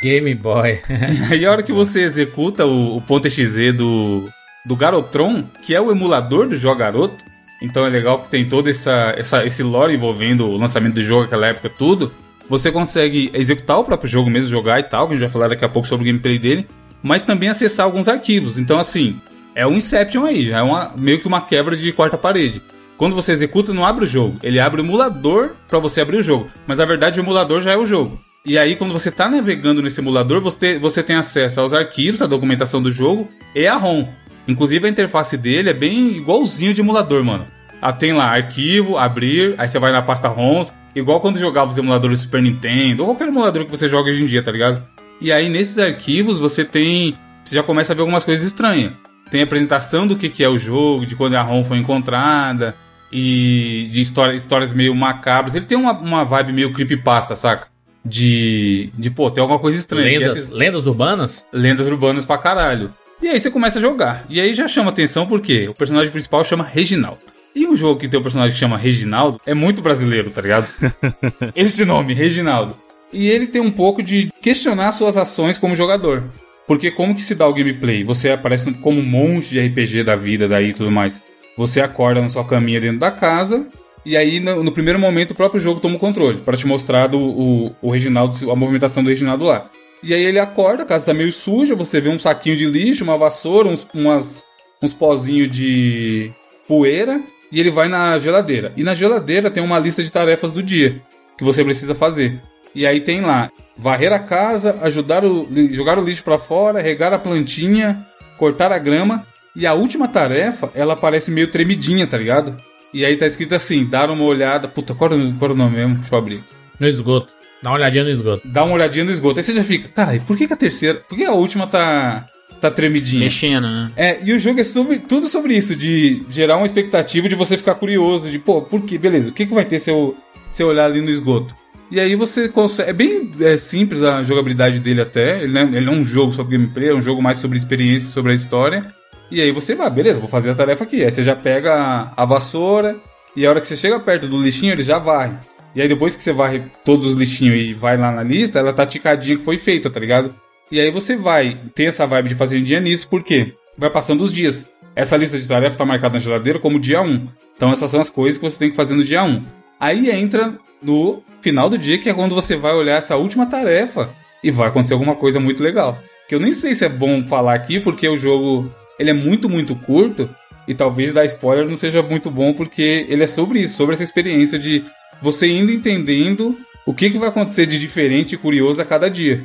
Game Boy. Aí a hora que você executa o, o ponto .exe do, do Garotron, que é o emulador do Jogo Garoto, então é legal que tem todo essa, essa, esse lore envolvendo o lançamento do jogo naquela época, tudo. Você consegue executar o próprio jogo mesmo, jogar e tal, que a gente vai falar daqui a pouco sobre o gameplay dele, mas também acessar alguns arquivos. Então, assim, é um Inception aí, é uma, meio que uma quebra de quarta parede. Quando você executa, não abre o jogo, ele abre o emulador para você abrir o jogo, mas na verdade o emulador já é o jogo. E aí, quando você tá navegando nesse emulador, você, você tem acesso aos arquivos, à documentação do jogo e a ROM. Inclusive, a interface dele é bem igualzinho de emulador, mano. Ah, tem lá arquivo, abrir, aí você vai na pasta ROMs, igual quando jogava os emuladores Super Nintendo, ou qualquer emulador que você joga hoje em dia, tá ligado? E aí, nesses arquivos, você tem. Você já começa a ver algumas coisas estranhas. Tem a apresentação do que, que é o jogo, de quando a ROM foi encontrada, e de história, histórias meio macabras. Ele tem uma, uma vibe meio creepypasta, saca? De. De, pô, tem alguma coisa estranha. Lendas, essas- lendas urbanas? lendas urbanas pra caralho. E aí você começa a jogar. E aí já chama atenção porque o personagem principal chama Reginaldo. E um jogo que tem um personagem que chama Reginaldo é muito brasileiro, tá ligado? Esse nome, Reginaldo. E ele tem um pouco de questionar suas ações como jogador. Porque como que se dá o gameplay? Você aparece como um monte de RPG da vida daí e tudo mais. Você acorda na sua caminha dentro da casa. E aí, no, no primeiro momento, o próprio jogo toma o controle. para te mostrar do, o, o Reginaldo, a movimentação do Reginaldo lá. E aí ele acorda, a casa tá meio suja, você vê um saquinho de lixo, uma vassoura, uns, umas, uns pozinhos de poeira, e ele vai na geladeira. E na geladeira tem uma lista de tarefas do dia que você precisa fazer. E aí tem lá, varrer a casa, ajudar o, jogar o lixo pra fora, regar a plantinha, cortar a grama. E a última tarefa, ela parece meio tremidinha, tá ligado? E aí tá escrito assim, dar uma olhada. Puta, qual qual o nome mesmo? Deixa eu abrir. No esgoto. Dá uma olhadinha no esgoto. Dá uma olhadinha no esgoto. Aí você já fica, cara, por que, que a terceira. Por que a última tá. tá tremidinha? Mexendo, né? É, e o jogo é sobre, tudo sobre isso, de gerar uma expectativa de você ficar curioso, de, pô, por que, beleza, o que, que vai ter se eu, se eu olhar ali no esgoto? E aí você consegue. É bem é, simples a jogabilidade dele até. Ele não, é, ele não é um jogo sobre gameplay, é um jogo mais sobre experiência, sobre a história. E aí você vai, beleza, vou fazer a tarefa aqui. Aí você já pega a, vassoura, e a hora que você chega perto do lixinho, ele já varre. E aí depois que você varre todos os lixinhos e vai lá na lista, ela tá ticadinha que foi feita, tá ligado? E aí você vai ter essa vibe de fazer dia nisso, por quê? Vai passando os dias. Essa lista de tarefas tá marcada na geladeira como dia 1. Então essas são as coisas que você tem que fazer no dia 1. Aí entra no final do dia, que é quando você vai olhar essa última tarefa e vai acontecer alguma coisa muito legal. Que eu nem sei se é bom falar aqui, porque o jogo ele é muito, muito curto. E talvez dar spoiler não seja muito bom, porque ele é sobre isso, sobre essa experiência de você indo entendendo o que, que vai acontecer de diferente e curioso a cada dia.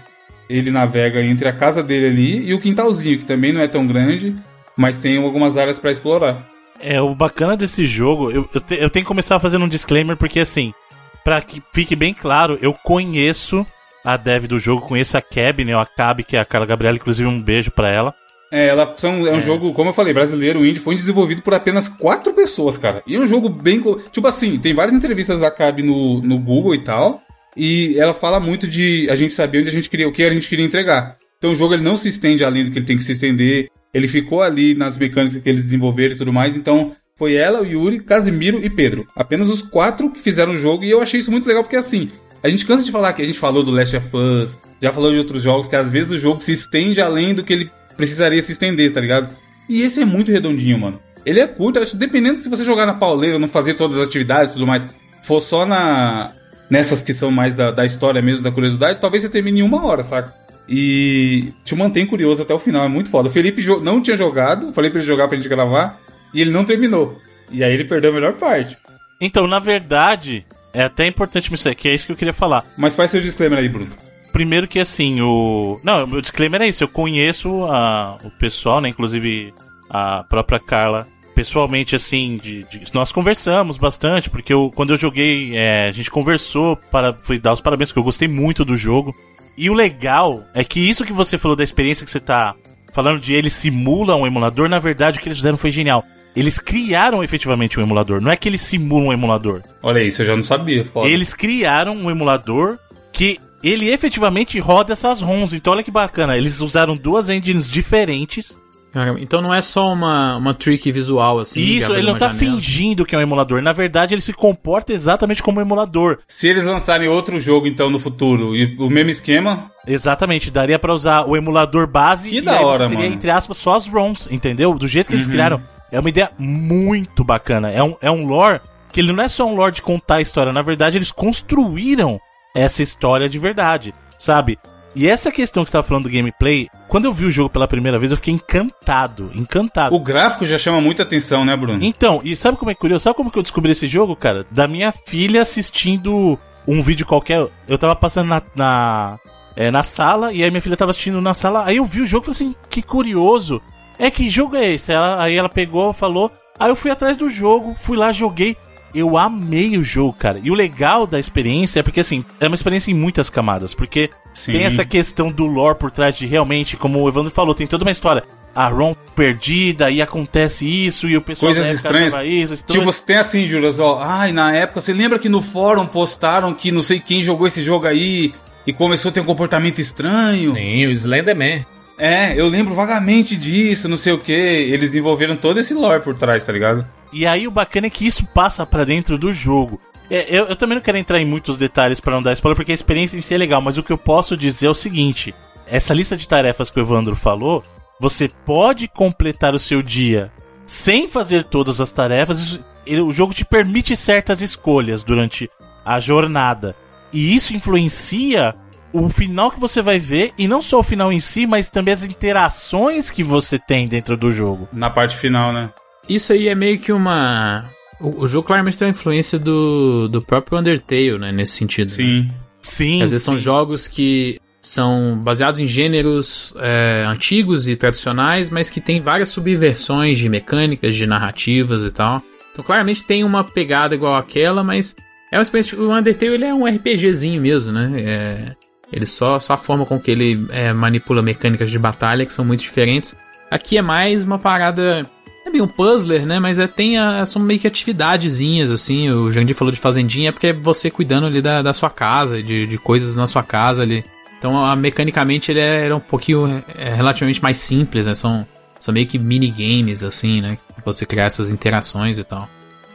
Ele navega entre a casa dele ali e o quintalzinho, que também não é tão grande, mas tem algumas áreas para explorar. É, o bacana desse jogo, eu, eu, te- eu tenho que começar fazendo um disclaimer, porque assim, pra que fique bem claro, eu conheço a dev do jogo, conheço a Cab, né, a Cab, que é a Carla Gabriela, inclusive um beijo pra ela. É, ela são, é um jogo, como eu falei, brasileiro, indie, foi desenvolvido por apenas quatro pessoas, cara. E é um jogo bem. Tipo assim, tem várias entrevistas da Cab no, no Google e tal. E ela fala muito de a gente saber onde a gente queria, o que a gente queria entregar. Então o jogo ele não se estende além do que ele tem que se estender. Ele ficou ali nas mecânicas que eles desenvolveram e tudo mais. Então Foi ela, o Yuri, Casimiro e Pedro. Apenas os quatro que fizeram o jogo e eu achei isso muito legal porque assim, a gente cansa de falar que a gente falou do Last of Us, já falou de outros jogos que às vezes o jogo se estende além do que ele precisaria se estender, tá ligado? E esse é muito redondinho, mano. Ele é curto, acho dependendo se você jogar na pauleira, não fazer todas as atividades e tudo mais, for só na nessas que são mais da, da história mesmo, da curiosidade, talvez você termine em uma hora, saca? E te mantém curioso até o final, é muito foda. O Felipe não tinha jogado, falei pra ele jogar pra gente gravar, e ele não terminou. E aí ele perdeu a melhor parte. Então, na verdade, é até importante me dizer, que é isso que eu queria falar. Mas faz seu disclaimer aí, Bruno. Primeiro que assim, o. Não, o meu disclaimer é isso. Eu conheço a... o pessoal, né? Inclusive a própria Carla. Pessoalmente, assim, de, de- nós conversamos bastante, porque eu, quando eu joguei, é, a gente conversou para fui dar os parabéns, porque eu gostei muito do jogo. E o legal é que isso que você falou da experiência que você tá falando de eles simulam um emulador, na verdade o que eles fizeram foi genial. Eles criaram efetivamente um emulador, não é que eles simulam um emulador. Olha isso, eu já não sabia, foda. Eles criaram um emulador que ele efetivamente roda essas ROMs. Então olha que bacana, eles usaram duas engines diferentes. Então não é só uma, uma trick visual, assim. isso, ele não tá janela. fingindo que é um emulador. Na verdade, ele se comporta exatamente como um emulador. Se eles lançarem outro jogo, então, no futuro, e o mesmo esquema, Exatamente, daria pra usar o emulador base Que e da aí hora, você teria, mano. entre aspas, só as ROMs, entendeu? Do jeito que eles criaram. É uma ideia muito bacana. É um, é um lore que ele não é só um lore de contar a história. Na verdade, eles construíram essa história de verdade, sabe? E essa questão que você tava falando do gameplay, quando eu vi o jogo pela primeira vez, eu fiquei encantado. Encantado. o gráfico já chama muita atenção, né, Bruno? Então, e sabe como é curioso? Sabe como que eu descobri esse jogo, cara? Da minha filha assistindo um vídeo qualquer. Eu tava passando na, na, é, na sala e aí minha filha tava assistindo na sala. Aí eu vi o jogo e falei assim: que curioso. É, que jogo é esse? Ela- aí ela pegou, falou. Aí eu fui atrás do jogo, fui lá, joguei. Eu amei o jogo, cara. E o legal da experiência é porque, assim, é uma experiência em muitas camadas. Porque Sim. tem essa questão do lore por trás de realmente, como o Evandro falou, tem toda uma história. A Ron perdida e acontece isso e o pessoal Coisas estranhas. isso, Tipo, tem assim, Juras, ó. Ai, na época, você lembra que no fórum postaram que não sei quem jogou esse jogo aí e começou a ter um comportamento estranho? Sim, o Slenderman. É, eu lembro vagamente disso, não sei o que. Eles desenvolveram todo esse lore por trás, tá ligado? E aí o bacana é que isso passa pra dentro do jogo. É, eu, eu também não quero entrar em muitos detalhes pra não dar spoiler, porque a experiência em si é legal, mas o que eu posso dizer é o seguinte: essa lista de tarefas que o Evandro falou, você pode completar o seu dia sem fazer todas as tarefas. isso- ele- o jogo te permite certas escolhas durante a jornada. E isso influencia o final que você vai ver, e não só o final em si, mas também as interações que você tem dentro do jogo. Na parte final, né? Isso aí é meio que uma. O, o jogo claramente tem uma influência do, do próprio Undertale, né? Nesse sentido. né? Sim. Sim. Às vezes são sim. jogos que são baseados em gêneros é, antigos e tradicionais, mas que tem várias subversões de mecânicas, de narrativas e tal. Então claramente tem uma pegada igual àquela, mas é uma experiência. O Undertale ele é um RPGzinho mesmo, né? É, ele só, só a forma com que ele é, manipula mecânicas de batalha que são muito diferentes. Aqui é mais uma parada. É bem um puzzler, né? Mas é, tem a, são meio que atividadezinhas, assim. O Jandir falou de fazendinha, é porque é você cuidando ali da, da sua casa, de, de coisas na sua casa ali. Então, a, mecanicamente, ele é, era um pouquinho é, relativamente mais simples, né? São, são meio que minigames, assim, né? Você criar essas interações e tal.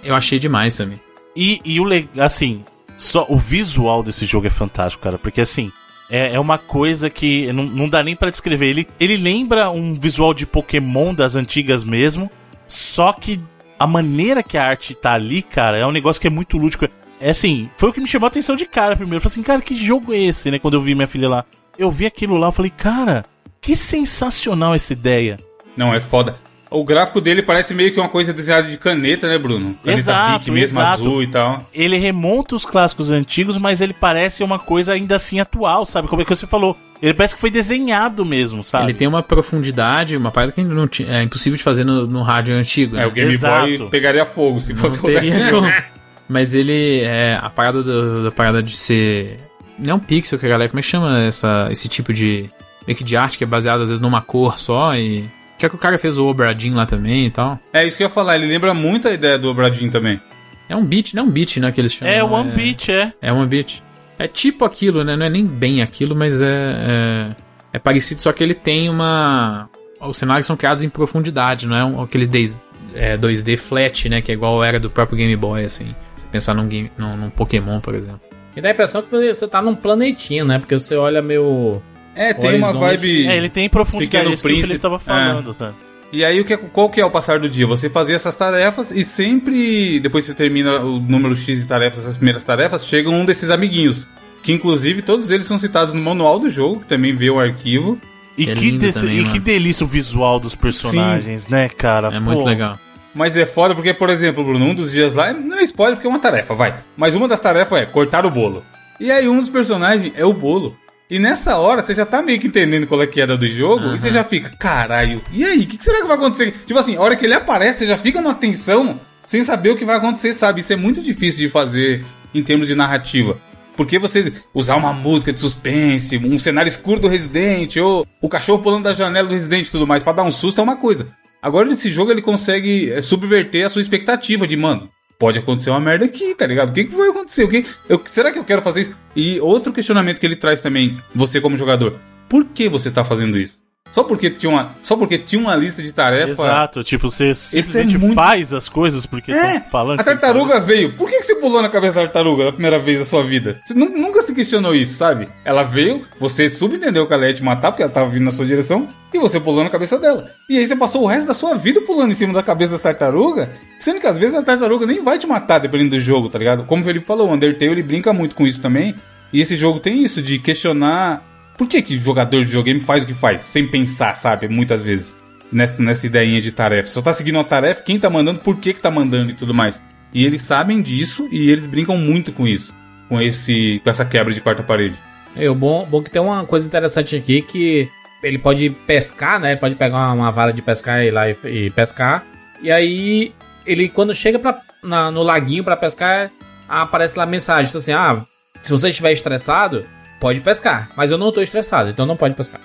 Eu achei demais também. E, e o le- assim, só o visual desse jogo é fantástico, cara, porque assim, é, é uma coisa que não, não dá nem pra descrever. Ele, ele lembra um visual de Pokémon das antigas mesmo, só que a maneira que a arte tá ali, cara, é um negócio que é muito lúdico. É assim, foi o que me chamou a atenção de cara primeiro. Eu falei assim, cara, que jogo é esse, né? Quando eu vi minha filha lá. Eu vi aquilo lá, eu falei, cara, que sensacional essa ideia. Não, é foda. O gráfico dele parece meio que uma coisa desenhada de caneta, né, Bruno? Caneta Exato, Bic mesmo, exato. azul e tal. ele remonta os clássicos antigos, mas ele parece uma coisa ainda assim atual, sabe? Como é que você falou? Ele parece que foi desenhado mesmo, sabe? Ele tem uma profundidade, uma parada que não tinha- é impossível de fazer no, no rádio antigo. É, né? o Game Exato. Boy pegaria fogo se fosse como. Mas ele é a parada do, da parada de ser não é um pixel que a galera como é que chama essa esse tipo de meio que de arte que é baseado às vezes numa cor só e que é que o cara fez o Obradin lá também e tal. É isso que eu ia falar, ele lembra muito a ideia do Obradinho também. É um beat, não é um beat, né, que eles chamam. É o One Beat, é. É um beat. É tipo aquilo, né? Não é nem bem aquilo, mas é, é é parecido, só que ele tem uma os cenários são criados em profundidade, não é um, aquele des, é, 2D flat, né? Que é igual era do próprio Game Boy, assim. Se pensar num, game, num, num Pokémon, por exemplo. E dá a impressão que você tá num planetinha, né? Porque você olha meio. É, tem uma Horizonte. vibe. É, ele tem profundidade, Pequeno é isso que o Felipe Príncipe. tava falando, sabe? E aí, o que, é- qual que é o passar do dia? Você fazia essas tarefas e sempre, depois que você termina o número X de tarefas, essas primeiras tarefas, chega um desses amiguinhos. Que inclusive todos eles são citados no manual do jogo, que também vê o arquivo. E, É que, desse- também, e que delícia o visual dos personagens, né, cara? É muito Pô, legal. Mas é foda porque, por exemplo, Bruno, um dos dias lá, não é spoiler porque é uma tarefa, vai. Mas uma das tarefas é cortar o bolo. E aí um dos personagens é o bolo. E nessa hora você já tá meio que entendendo qual é que é do jogo e você já fica, caralho, e aí, o que, que será que vai acontecer? Tipo assim, a hora que ele aparece, você já fica numa tensão sem saber o que vai acontecer, sabe? Isso é muito difícil de fazer em termos de narrativa. Porque você usar uma música de suspense, um cenário escuro do Resident, ou o cachorro pulando da janela do Resident e tudo mais, pra dar um susto é uma coisa. Agora nesse jogo ele consegue é, subverter a sua expectativa de, mano, pode acontecer uma merda aqui, tá ligado? O que, que vai acontecer? O que, eu, será que eu quero fazer isso? E outro questionamento que ele traz também, você como jogador, por que você tá fazendo isso? Só porque tinha uma, só porque tinha uma lista de tarefas. Exato, tipo, você simplesmente é muito- faz as coisas porque É, falando. a tartaruga veio. Por que, que você pulou na cabeça da tartaruga na primeira vez da sua vida? Você nu- nunca se questionou isso, sabe? Ela veio, você subentendeu que ela ia te matar porque ela tava vindo na sua direção e você pulou na cabeça dela. E aí você passou o resto da sua vida pulando em cima da cabeça da tartaruga, sendo que às vezes a tartaruga nem vai te matar dependendo do jogo, tá ligado? Como o Felipe falou, o Undertale ele brinca muito com isso também. E esse jogo tem isso de questionar por que que jogador de videogame faz o que faz, sem pensar, sabe? Muitas vezes nessa, nessa ideinha de tarefa. Só tá seguindo uma tarefa, quem tá mandando, por que que tá mandando e tudo mais. E eles sabem disso e eles brincam muito com isso. Com esse com essa quebra de quarta parede. É, o bom, bom que tem uma coisa interessante aqui que ele pode pescar, né? Ele pode pegar uma, uma vara de pescar e ir lá e, e pescar. E aí, ele quando chega pra, na- no laguinho pra pescar, aparece lá a mensagem assim: Ah, se você estiver estressado, pode pescar. Mas eu não tô estressado, então não pode pescar.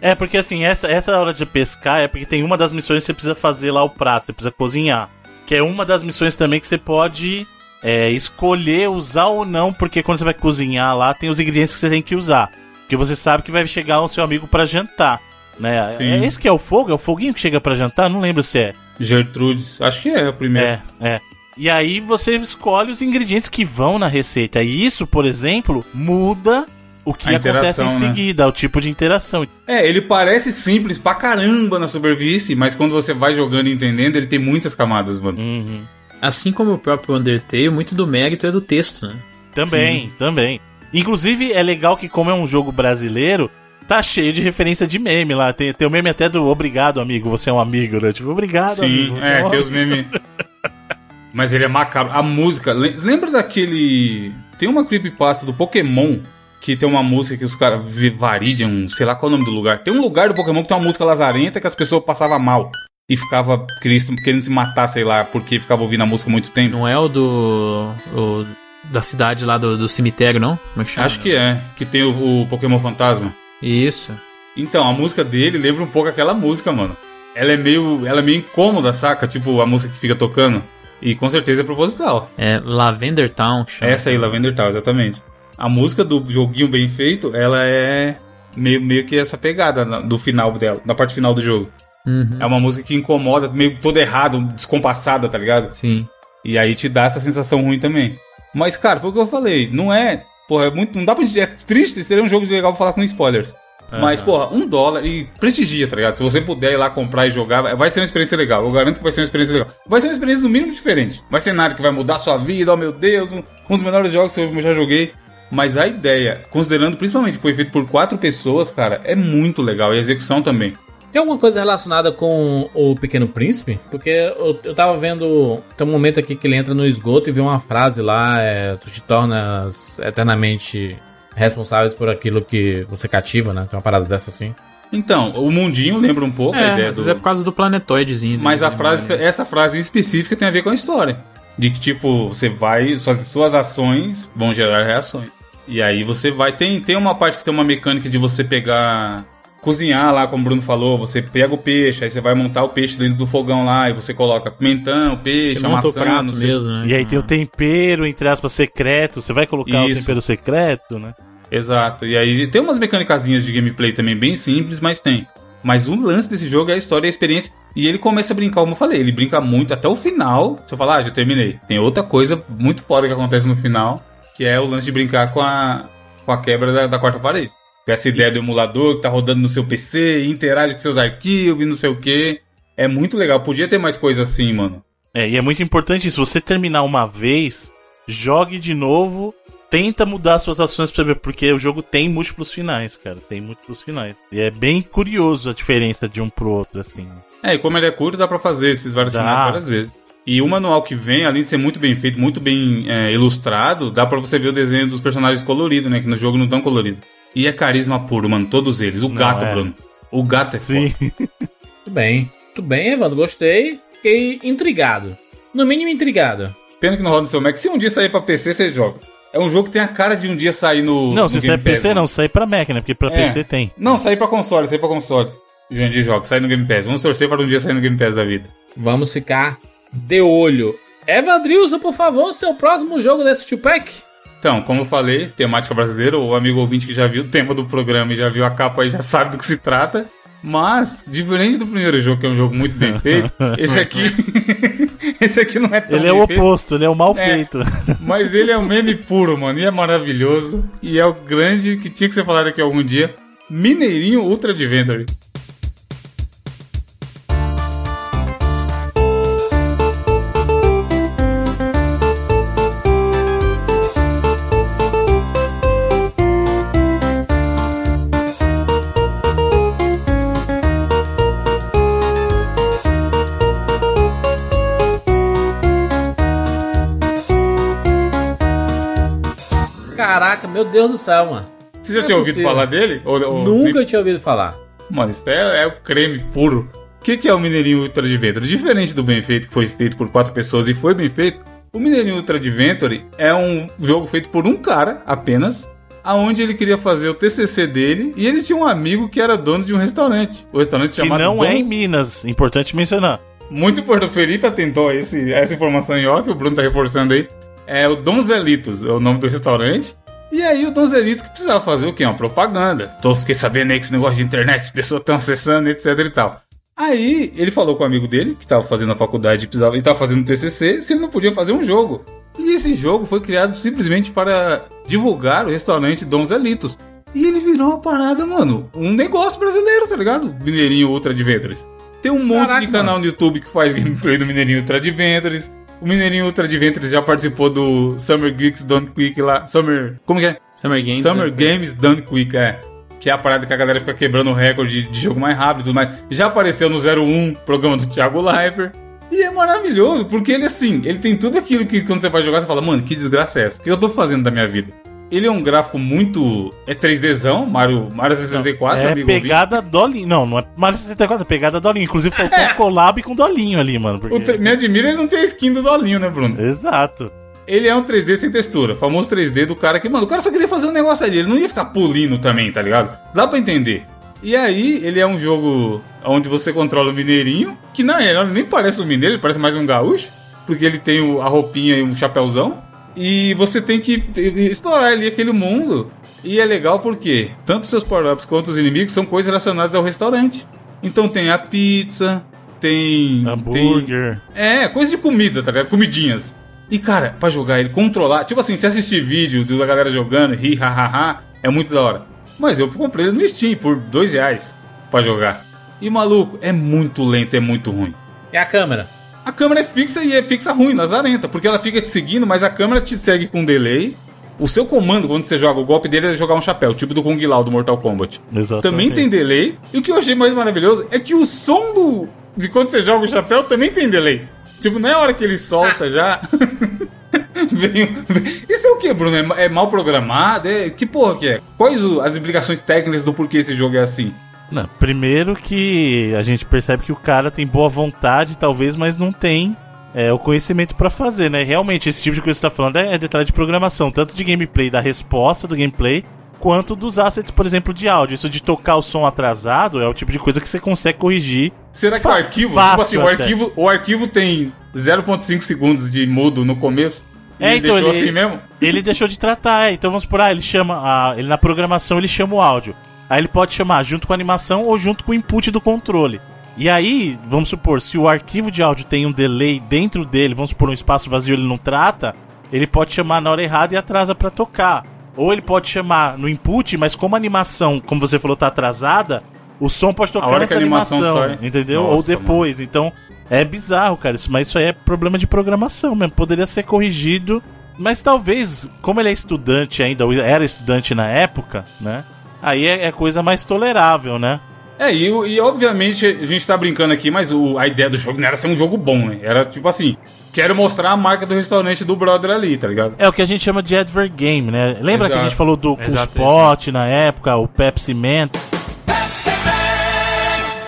É, porque assim, essa, essa hora de pescar é porque tem uma das missões que você precisa fazer lá o prato, você precisa cozinhar. Que é uma das missões também que você pode é, escolher usar ou não, porque quando você vai cozinhar lá, tem os ingredientes que você tem que usar. Porque você sabe que vai chegar o seu amigo pra jantar. Né? Sim. É esse que é o fogo? É o foguinho que chega pra jantar? Não lembro se é. Gertrudes, acho que é o primeiro. É, é. E aí você escolhe os ingredientes que vão na receita. E isso, por exemplo, muda o que A acontece em né? seguida, o tipo de interação. É, ele parece simples pra caramba na superfície, mas quando você vai jogando e entendendo, ele tem muitas camadas, mano. Uhum. Assim como o próprio Undertale, muito do mérito é do texto, né? Também, também. Inclusive, é legal que, como é um jogo brasileiro, tá cheio de referência de meme lá. Tem, tem o meme até do obrigado, amigo, você é um amigo, né? Tipo, obrigado, Sim, amigo. Você é, é, um tem os memes. Mas ele é macabro. A música. le- Lembra daquele. Tem uma creepypasta do Pokémon que tem uma música que os caras. Viridian, sei lá qual é o nome do lugar. Tem um lugar do Pokémon que tem uma música lazarenta que as pessoas passavam mal. E ficava querendo se matar, sei lá, porque ficava ouvindo a música muito tempo. Não é o do. o da cidade lá do, do cemitério, não? Como é que chama? Acho que é, que tem o, o Pokémon Fantasma. Isso. Então, a música dele lembra um pouco aquela música, mano. Ela é meio, ela é meio incômoda, saca? Tipo, a música que fica tocando. E com certeza é proposital. É Lavender Town. chama. Essa aí, Lavender Town, exatamente. A música do joguinho bem feito, ela é meio, meio que essa pegada na- do final dela, da parte final do jogo. Uhum. É uma música que incomoda, meio toda errada, descompassada, tá ligado? Sim. E aí te dá essa sensação ruim também. Mas, cara, foi o que eu falei, não é. Porra, é muito. Não dá pra gente. É triste, seria um jogo legal falar com spoilers. Mas, porra, um dólar e prestigia, tá ligado? Se você puder ir lá comprar e jogar, vai- vai ser uma experiência legal. Eu garanto que vai ser uma experiência legal. Vai ser uma experiência no mínimo diferente. Vai ser nada que vai mudar a sua vida, oh meu Deus, um, um dos melhores jogos que eu já joguei. Mas a ideia, considerando principalmente que foi feito por quatro pessoas, cara, é muito legal. E a execução também. Tem alguma coisa relacionada com o Pequeno Príncipe? Porque eu, eu tava vendo. Tem um momento aqui que ele entra no esgoto e vê uma frase lá: é, Tu te tornas eternamente responsáveis por aquilo que você cativa, né? Tem uma parada dessa assim. Então, o mundinho lembra um pouco É, a ideia às vezes do. é por causa do planetoidezinho. Mas né? a frase, essa frase em específica tem a ver com a história. De que, tipo, você vai. Suas, suas ações vão gerar reações. E aí você vai. Tem, tem uma parte que tem uma mecânica de você pegar. Cozinhar lá, como o Bruno falou, você pega o peixe, aí você vai montar o peixe dentro do fogão lá, e você coloca pimentão, peixe, Você o maçã, prato sei- mesmo, né? E aí tem o tempero, entre aspas, secreto. Você vai colocar Isso. o tempero secreto, né? Exato. E aí tem umas mecânicazinhas de gameplay também bem simples, mas tem. Mas o lance desse jogo é a história e a experiência. E ele começa a brincar, como eu falei, ele brinca muito até o final. Se eu falar, ah, já terminei. Tem outra coisa muito foda que acontece no final, que é o lance de brincar com a, com a quebra da, da quarta parede. Essa ideia do emulador que tá rodando no seu PC, interage com seus arquivos e não sei o que. É muito legal. Podia ter mais coisa assim, mano. É, e é muito importante isso. Você terminar uma vez, jogue de novo, tenta mudar suas ações pra ver, porque o jogo tem múltiplos finais, cara. Tem múltiplos finais. E é bem curioso a diferença de um pro outro, assim. É, e como ele é curto, dá pra fazer esses vários Dá. finais várias vezes. E o manual que vem, além de ser muito bem feito, muito bem é, ilustrado, dá pra você ver o desenho dos personagens colorido, né? Que no jogo não tão colorido. E é carisma puro, mano, todos eles. O Não, gato, é. Bruno. O gato é foda. Sim. Muito bem. Muito bem, Evandro. Gostei. Fiquei intrigado. No mínimo intrigado. Pena que não roda no seu Mac. Se um dia sair pra PC, você joga. É um jogo que tem a cara de um dia sair no. Não, no se sair Pass, PC, mano. não, sai pra Mac, né? Porque pra É. PC tem. Não, sair pra console, sair pra console. De um dia joga, sair no Game Pass. Vamos torcer para um dia sair no Game Pass da vida. Vamos ficar de olho. Evandrilson, por favor, seu próximo jogo desse Tupac. Então, como eu falei, temática brasileira, o amigo ouvinte que já viu o tema do programa e já viu a capa aí já sabe do que se trata. Mas, diferente do primeiro jogo, que é um jogo muito bem feito, esse aqui. esse aqui não é tão Ele é o feito, oposto, ele é o mal É. feito. Mas ele é um meme puro, mano. E é maravilhoso. E é o grande que tinha que ser falado aqui algum dia. Mineirinho Ultra Adventure. Caraca, meu Deus do céu, mano. Você já Não é tinha ouvido possível. falar dele? Ou- ou- Nunca tinha ouvido falar. Mano, isso é, é o creme puro. O que, que é o Mineirinho Ultra Adventure? Diferente do bem feito, que foi feito por quatro pessoas e foi bem feito, o Mineirinho Ultra Adventure é um jogo feito por um cara apenas, aonde ele queria fazer o TCC dele e ele tinha um amigo que era dono de um restaurante. O restaurante Que chamado não Dom- é em Minas, importante mencionar. Muito importante, o Felipe atentou a esse, essa informação em off, o Bruno tá reforçando aí. É o Donzelitos, é o nome do restaurante. E aí o Donzelitos que precisava fazer o quê? Uma propaganda. Então fiquei sabendo aí que esse negócio de internet, as pessoas estão acessando, etc e tal. Aí ele falou com o amigo dele, que tava fazendo a faculdade e precisava, e tava fazendo TCC, se ele não podia fazer um jogo. E esse jogo foi criado simplesmente para divulgar o restaurante Donzelitos. E ele virou uma parada, mano, um negócio brasileiro, tá ligado? Mineirinho Ultra Adventures. Tem um monte Caraca, de canal no YouTube que faz gameplay do Mineirinho Ultra Adventures. O Mineirinho Ultra Adventures já participou do Summer Geeks Done Quick lá. Summer. Como que é? Summer Games. Summer né? Games Done Quick, é. Que é a parada que a galera fica quebrando o recorde de, de jogo mais rápido e tudo mais. Já apareceu no 01, programa do Thiago Leifert. E é maravilhoso, porque ele assim, ele tem tudo aquilo que quando você vai jogar, você fala, mano, que desgraça é essa? O que eu tô fazendo da minha vida? Ele é um gráfico muito. É 3Dzão, Mario, Mario 64, é amigo pegada Dolinho. Não, não é Mario 64, é pegada Dolinho. Inclusive faltou um collab com Dolinho ali, mano. porque- tre- Me admira ele não ter a skin do Dolinho, né, Bruno? Exato. Ele é um 3D sem textura. Famoso 3D do cara que, mano, o cara só queria fazer um negócio ali. Ele não ia ficar pulindo também, tá ligado? Dá pra entender. E aí, ele é um jogo onde você controla o mineirinho, que na real nem parece um mineiro, ele parece mais um gaúcho, porque ele tem a roupinha e um chapéuzão. E você tem que explorar ali aquele mundo. E é legal porque tanto seus power-ups quanto os inimigos são coisas relacionadas ao restaurante. Então tem a pizza, tem. tem Hambúrguer. é, coisa de comida, tá ligado? Comidinhas. E, cara, pra jogar ele, controlar. Tipo assim, se assistir vídeo da galera jogando, ri, ha, ha, ha, é muito da hora. Mas eu comprei ele no Steam por dois reais pra jogar. E, maluco, é muito lento, é muito ruim. E a câmera? A câmera é fixa e é fixa ruim, lazarenta, porque ela fica te seguindo, mas a câmera te segue com delay. O seu comando, quando você joga, o golpe dele é jogar um chapéu, tipo do Kung Lao do Mortal Kombat. Exatamente. Também tem delay. E o que eu achei mais maravilhoso é que o som do. de quando você joga o chapéu também tem delay. Tipo, não é a hora que ele solta já. Isso é o que, Bruno? É É mal programado? É... Que porra que é? Quais as implicações técnicas do porquê esse jogo é assim? Não, primeiro que a gente percebe que o cara tem boa vontade, talvez, mas não tem é, o conhecimento pra fazer, né? Realmente, esse tipo de coisa que você tá falando é, é detalhe de programação, tanto de gameplay, da resposta do gameplay, quanto dos assets, por exemplo, de áudio. Isso de tocar o som atrasado é o tipo de coisa que você consegue corrigir. Será que o arquivo, tipo assim, o arquivo, o arquivo tem 0.5 segundos de mudo no começo? É, ele então deixou ele- assim mesmo? Ele deixou de tratar, é. Então vamos por aí, ele chama. A, ele na programação ele chama o áudio. Aí ele pode chamar junto com a animação ou junto com o input do controle. E aí, vamos supor, se o arquivo de áudio tem um delay dentro dele, vamos supor, um espaço vazio ele não trata, ele pode chamar na hora errada e atrasa pra tocar. Ou ele pode chamar no input, mas como a animação, como você falou, tá atrasada, o som pode tocar A hora que a animação sai. entendeu? Nossa, Ou depois. Então, é bizarro, cara. Isso, mas isso aí é problema de programação mesmo. Poderia ser corrigido. Mas talvez, como ele é estudante ainda, ou era estudante na época, né? Aí é, é coisa mais tolerável, né? É, e, e obviamente a gente tá brincando aqui, mas o- a ideia do jogo não era ser um jogo bom, né? Era tipo assim, quero mostrar a marca do restaurante do brother ali, tá ligado? É o que a gente chama de advert game, né? Lembra que a Exato. gente falou do Exato, Spot na época, o Pepsi Man?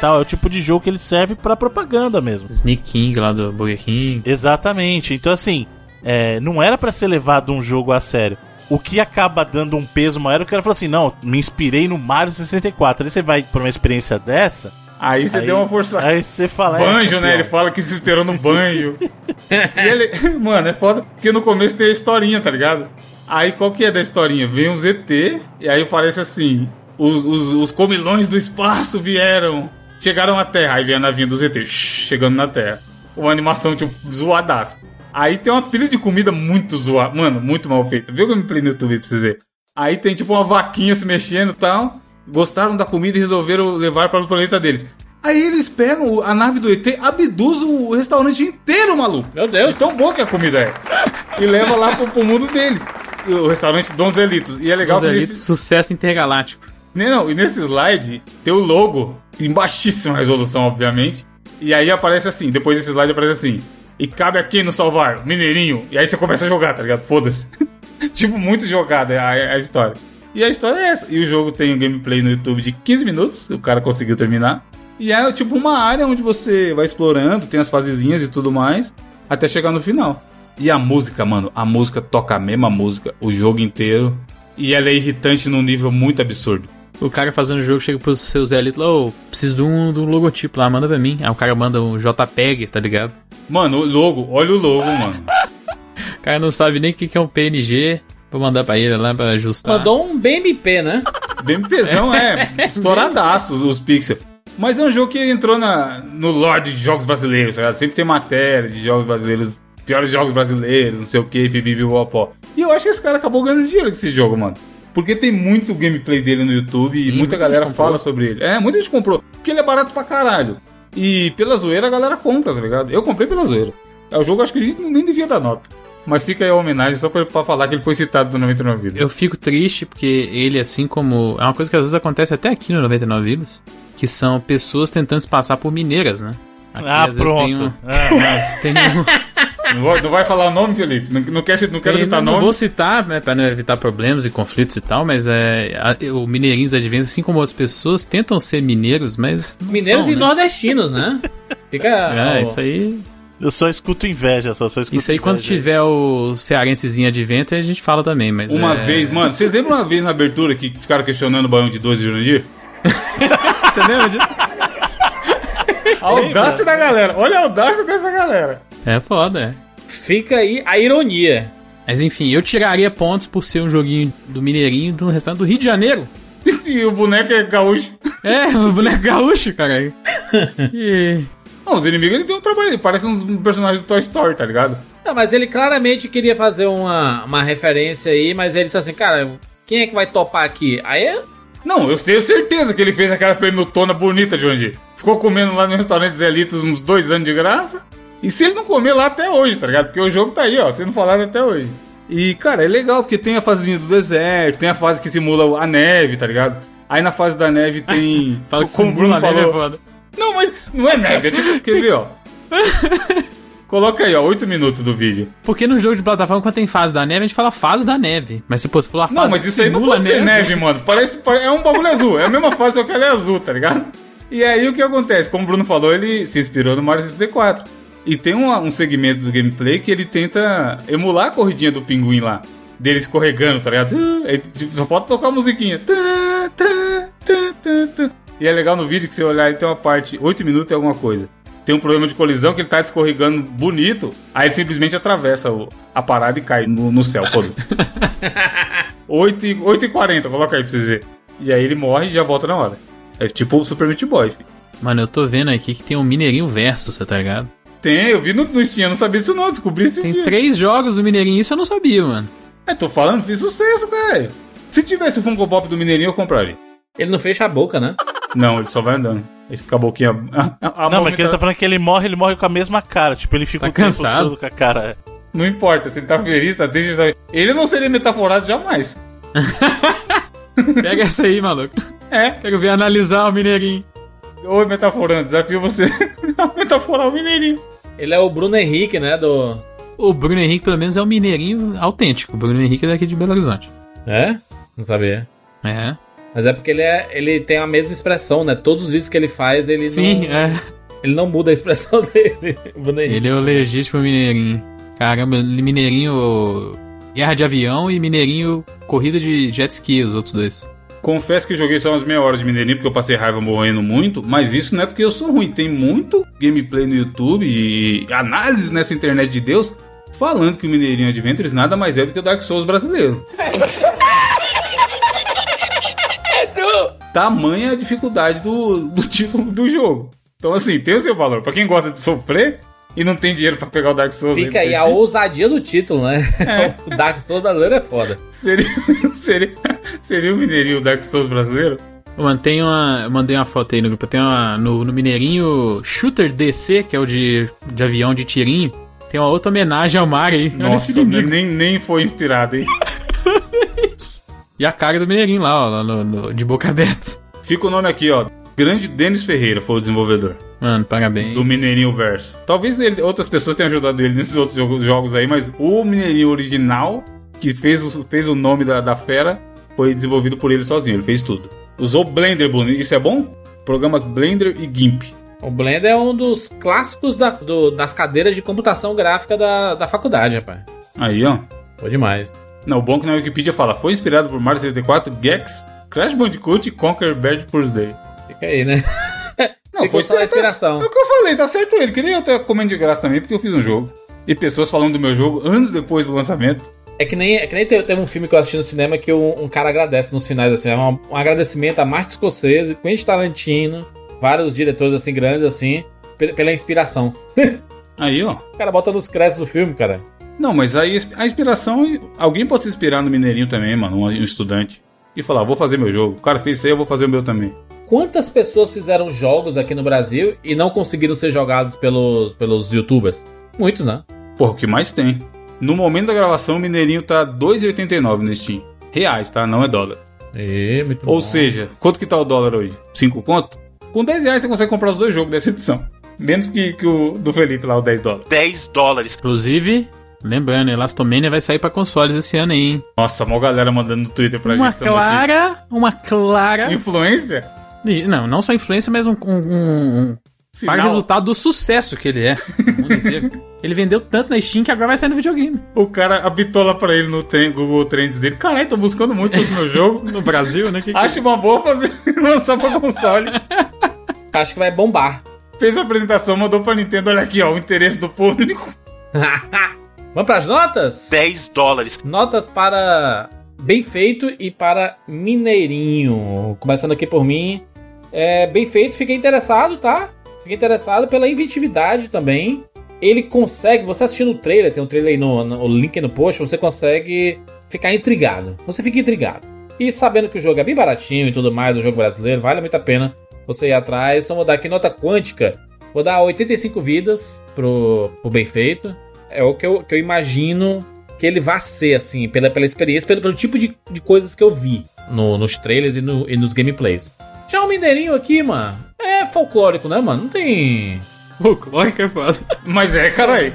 Tal, é o tipo de jogo que ele serve pra propaganda mesmo. Sneak King lá do Burger King. Exatamente. Então, assim, é, não era pra ser levado um jogo a sério. O que acaba dando um peso maior, o cara falou assim: não, me inspirei no Mario 64. Aí você vai pra uma experiência dessa. Aí você aí- deu uma forçada. Aí você fala. Banjo, é, né? Ele fala que se esperou no banjo. e ele, mano, é foda porque no começo tem a historinha, tá ligado? Aí qual que é da historinha? Vem um ZT e aí parece assim: os, os, os comilões do espaço vieram, chegaram à Terra. Aí vem a navinha do ZT, shh, chegando na Terra. Uma animação, tipo, zoadaça. Aí tem uma pilha de comida muito zoada, mano, muito mal feita. Viu o gameplay no YouTube pra vocês verem? Aí tem tipo uma vaquinha se mexendo e tal. Gostaram da comida e resolveram levar para o planeta deles. Aí eles pegam a nave do ET, abduzem o restaurante inteiro, maluco. Meu Deus. De tão boa que a comida é. E leva lá pro, pro mundo deles. O restaurante Donzelitos. E é legal Os que elites, nesse, sucesso intergaláctico. não, não, e nesse slide tem o logo em baixíssima resolução, obviamente. E aí aparece assim, depois desse slide aparece assim. E cabe a quem nos salvar? Mineirinho. E aí você começa a jogar, tá ligado? Foda-se. tipo, muito jogada a, a história. E a história é essa. E o jogo tem um gameplay no YouTube de 15 minutos, o cara conseguiu terminar. E é tipo uma área onde você vai explorando, tem as fasezinhas e tudo mais, até chegar no final. E a música, mano, a música toca a mesma música o jogo inteiro. E ela é irritante num nível muito absurdo. O cara fazendo o jogo chega pros seus elites lá, ô, preciso de um, de um logotipo lá, manda pra mim. Aí o cara manda um JPEG, tá ligado? Mano, o logo, olha o logo, mano. O cara não sabe nem o que que é um PNG. Vou mandar pra ele lá pra ajustar. Mandou um BMP, né? BMPzão é estouradaço os, os pixels. Mas é um jogo que entrou na, no lore de jogos brasileiros, tá ligado? Sempre tem matéria de jogos brasileiros, piores jogos brasileiros, não sei o que, pipipipopó. E eu acho que esse cara acabou ganhando dinheiro com esse jogo, mano. Porque tem muito gameplay dele no YouTube e Sim, muita muita galera fala sobre ele. É, muita gente comprou. Porque ele é barato pra caralho. E pela zoeira a galera compra, tá ligado? Eu comprei pela zoeira. É o jogo, acho que a gente nem devia dar nota. Mas fica aí a homenagem só pra, pra falar que ele foi citado do 99 Vidas. Eu fico triste porque ele, assim como. É uma coisa que às vezes acontece até aqui no 99 Vidas, que são pessoas tentando se passar por mineiras, né? Aqui, Ah, às vezes, tem pronto. um- Ah, tem um- Não vai, não vai falar o nome, Felipe? Não, não, quer, não quero citar não nome. vou citar, né, pra não evitar problemas e conflitos e tal, mas é. a- o Mineirinhos Adventures, assim como outras pessoas, tentam ser mineiros, mas. não Mineiros são, e né? nordestinos, né? Fica. É, ó, isso aí. eu só escuto inveja, só, só escuto Isso aí, quando inveja. tiver o cearensezinho Adventure, a gente fala também, mas. Uma é... vez, mano, vocês lembram uma vez na abertura que ficaram questionando o Baião de 12 de Jurandir? Você lembra disso? A audácia da galera, olha a audácia dessa galera. É foda, é. Fica aí a ironia. Mas enfim, eu tiraria pontos por ser um joguinho do Mineirinho do restante do Rio de Janeiro. E o boneco é gaúcho. É, o boneco gaúcho, caralho. E... Não, os inimigos ele tem um trabalho, ele parece uns personagens do Toy Story, tá ligado? Não, mas ele claramente queria fazer uma, uma referência aí, mas ele disse assim, cara, quem é que vai topar aqui? Aí é Não, eu tenho certeza que ele fez aquela permutona bonita, Jurandir. Ficou comendo lá no restaurante Zelitos uns dois anos de graça. E se ele não comer lá até hoje, tá ligado? Porque o jogo tá aí, ó, sendo falado até hoje. E, cara, é legal, porque tem a fasezinha do deserto, tem a fase que simula a neve, tá ligado? Aí na fase da neve tem. Fala que como o Bruno neve falou. é foda. Não, mas não é neve, é tipo. Quer ver, ó? Coloca aí, ó, 8 minutos do vídeo. Porque no jogo de plataforma, quando tem fase da neve, a gente fala fase da neve. Mas se fosse falar fase Não, mas isso aí não pode ser neve, mano. Parece, pare- é um bagulho azul. É a mesma fase, só que ela é azul, tá ligado? E aí o que acontece? Como o Bruno falou, ele se inspirou no Mario 64. E tem um, um segmento do gameplay que ele tenta emular a corridinha do pinguim lá. Dele escorregando, tá ligado? Aí, tipo, só falta tocar a musiquinha. Tá, tá, tá, tá, tá. E é legal no vídeo que você olhar, ele tem uma parte, 8 minutos e alguma coisa. Tem um problema de colisão que ele tá escorregando bonito, aí ele simplesmente atravessa o- a parada e cai no, no céu, foda-se. 8 e, 8 e 40, coloca aí pra vocês verem. E aí ele morre e já volta na hora. É tipo o Super Meat Boy. filho. Mano, eu tô vendo aqui que tem um Mineirinho Verso, você tá ligado? Tem, eu vi no, no Steam, eu não sabia disso não, descobri esse Tem dia. três jogos do Mineirinho, isso eu não sabia, mano. É, tô falando, fiz sucesso, cara. Se tivesse o Funko Pop do Mineirinho, eu compraria. Ele não fecha a boca, né? Não, ele só vai andando. Ele fica a boquinha... A, a, Não, mas que ele tá movimenta- falando que ele morre, ele morre com a mesma cara. Tipo, ele fica Tá o tempo cansado? todo com a cara. Não importa, se ele tá feliz, tá triste... Tá... Ele não seria metaforado jamais. Pega essa aí, maluco. É, Quero ver analisar o Mineirinho. oi, metaforando, desafio você a metaforar o Mineirinho. Ele é o Bruno Henrique, né? Do. O Bruno Henrique, pelo menos, é um mineirinho autêntico. O Bruno Henrique é daqui de Belo Horizonte. É? Não sabia. É. Mas é porque ele, é, ele tem a mesma expressão, né? Todos os vídeos que ele faz, ele Sim, não. é. Ele não muda a expressão dele. o Bruno Henrique. Ele é o legítimo mineirinho. Caramba, mineirinho guerra de avião e mineirinho corrida de jet ski, os outros dois. Confesso que joguei só umas meia hora de Mineirinho, porque eu passei raiva morrendo muito, mas isso não é porque eu sou ruim. Tem muito gameplay no YouTube e análises nessa internet de Deus falando que o Mineirinho Adventures nada mais é do que o Dark Souls brasileiro. Tamanha a dificuldade do, do título do jogo. Então, assim, tem o seu valor. Pra quem gosta de sofrer e não tem dinheiro pra pegar o Dark Souls, Fica aí a ousadia do título, né? o Dark Souls brasileiro é foda. seria, seria, seria o Mineirinho o Dark Souls brasileiro? Eu mandei uma, eu mandei uma foto aí no grupo. Tem uma, no, no Mineirinho Shooter DC, que é o de, de avião de tirinho. Tem uma outra homenagem ao Mario aí. Nossa, nem, nem foi inspirado, hein? E a cara do Mineirinho lá, ó, lá no- no- de boca aberta. Fica o nome aqui, ó. Grande Denis Ferreira foi o desenvolvedor Mano, parabéns. do Mineirinho Verso. Talvez ele- outras pessoas tenham ajudado ele nesses outros jogo- jogos aí, mas o Mineirinho original, que fez o, fez o nome da, da fera, foi desenvolvido por ele sozinho. Ele fez tudo. Usou Blender, Bruno. Isso é bom? Programas Blender e GIMP. O Blender é um dos clássicos da- do- das cadeiras de computação gráfica da, da faculdade, rapaz. Aí, ó. Foi demais. Não, o bom é que na Wikipedia fala, foi inspirado por Mario 64, Gex, Crash Bandicoot e Conquer Bad Fur Day. Fica aí, né? Não, Ficou só na inspiração. É o que eu falei, tá certo ele. Queria eu ter comendo de graça também, porque eu fiz um jogo. E pessoas falando do meu jogo anos depois do lançamento. É que nem, é que nem teve, teve um filme que eu assisti no cinema que um, um cara agradece nos finais, assim. É um, um agradecimento a Martin Scorsese, Quentin Tarantino, vários diretores, assim, grandes, assim, pe- pela inspiração. Aí, ó. O cara bota nos créditos do filme, cara. Não, mas aí a inspiração. Alguém pode se inspirar no Mineirinho também, mano, um estudante. E falar, vou fazer meu jogo. O cara fez isso aí, eu vou fazer o meu também. Quantas pessoas fizeram jogos aqui no Brasil e não conseguiram ser jogados pelos, pelos youtubers? Muitos, né? Porra, o que mais tem? No momento da gravação, o Mineirinho tá 2,89 no Steam. Reais, tá? Não é dólar. E, muito Ou bom. seja, quanto que tá o dólar hoje? 5 conto? Com 10 reais você consegue comprar os dois jogos dessa edição. Menos que, que o do Felipe lá, o 10 dólares. 10 dólares. Inclusive, lembrando, Elastomania vai sair pra consoles esse ano aí, hein? Nossa, mó galera mandando no Twitter pra Uma gente notícia. clara, uma clara... Influência? Não, não só influência, mas um, um, um, um Sinal. resultado do sucesso que ele é no mundo inteiro. Ele vendeu tanto na Steam que agora vai sair no videogame. O cara apitou lá pra ele no trem- Google Trends dele. Caralho, tô buscando muito esse meu jogo. No Brasil, né? Que que- Acho uma boa fazer lançar pra console. Acho que vai bombar. Fez a apresentação, mandou pra Nintendo. Olha aqui, ó, o interesse do público. Vamos pras notas? 10 dólares. Notas para Bem Feito e para Mineirinho. Começando aqui por mim. É, bem Feito, fiquei interessado, tá? Fiquei interessado pela inventividade também. Ele consegue, você assistindo o trailer, tem um trailer aí no, no link no post, você consegue ficar intrigado. Você fica intrigado. E sabendo que o jogo é bem baratinho e tudo mais, o jogo brasileiro, vale muito a pena você ir atrás. Então vou dar aqui nota quântica. Vou dar 85 vidas pro, pro Bem Feito. É o que eu, que eu imagino que ele vai ser, assim, pela, pela experiência, pelo, pelo tipo de, de coisas que eu vi no- nos trailers e, no- e nos gameplays. Já o Mineirinho aqui, mano, é folclórico, né, mano? Não tem. Folclórico é foda. Mas é, caralho.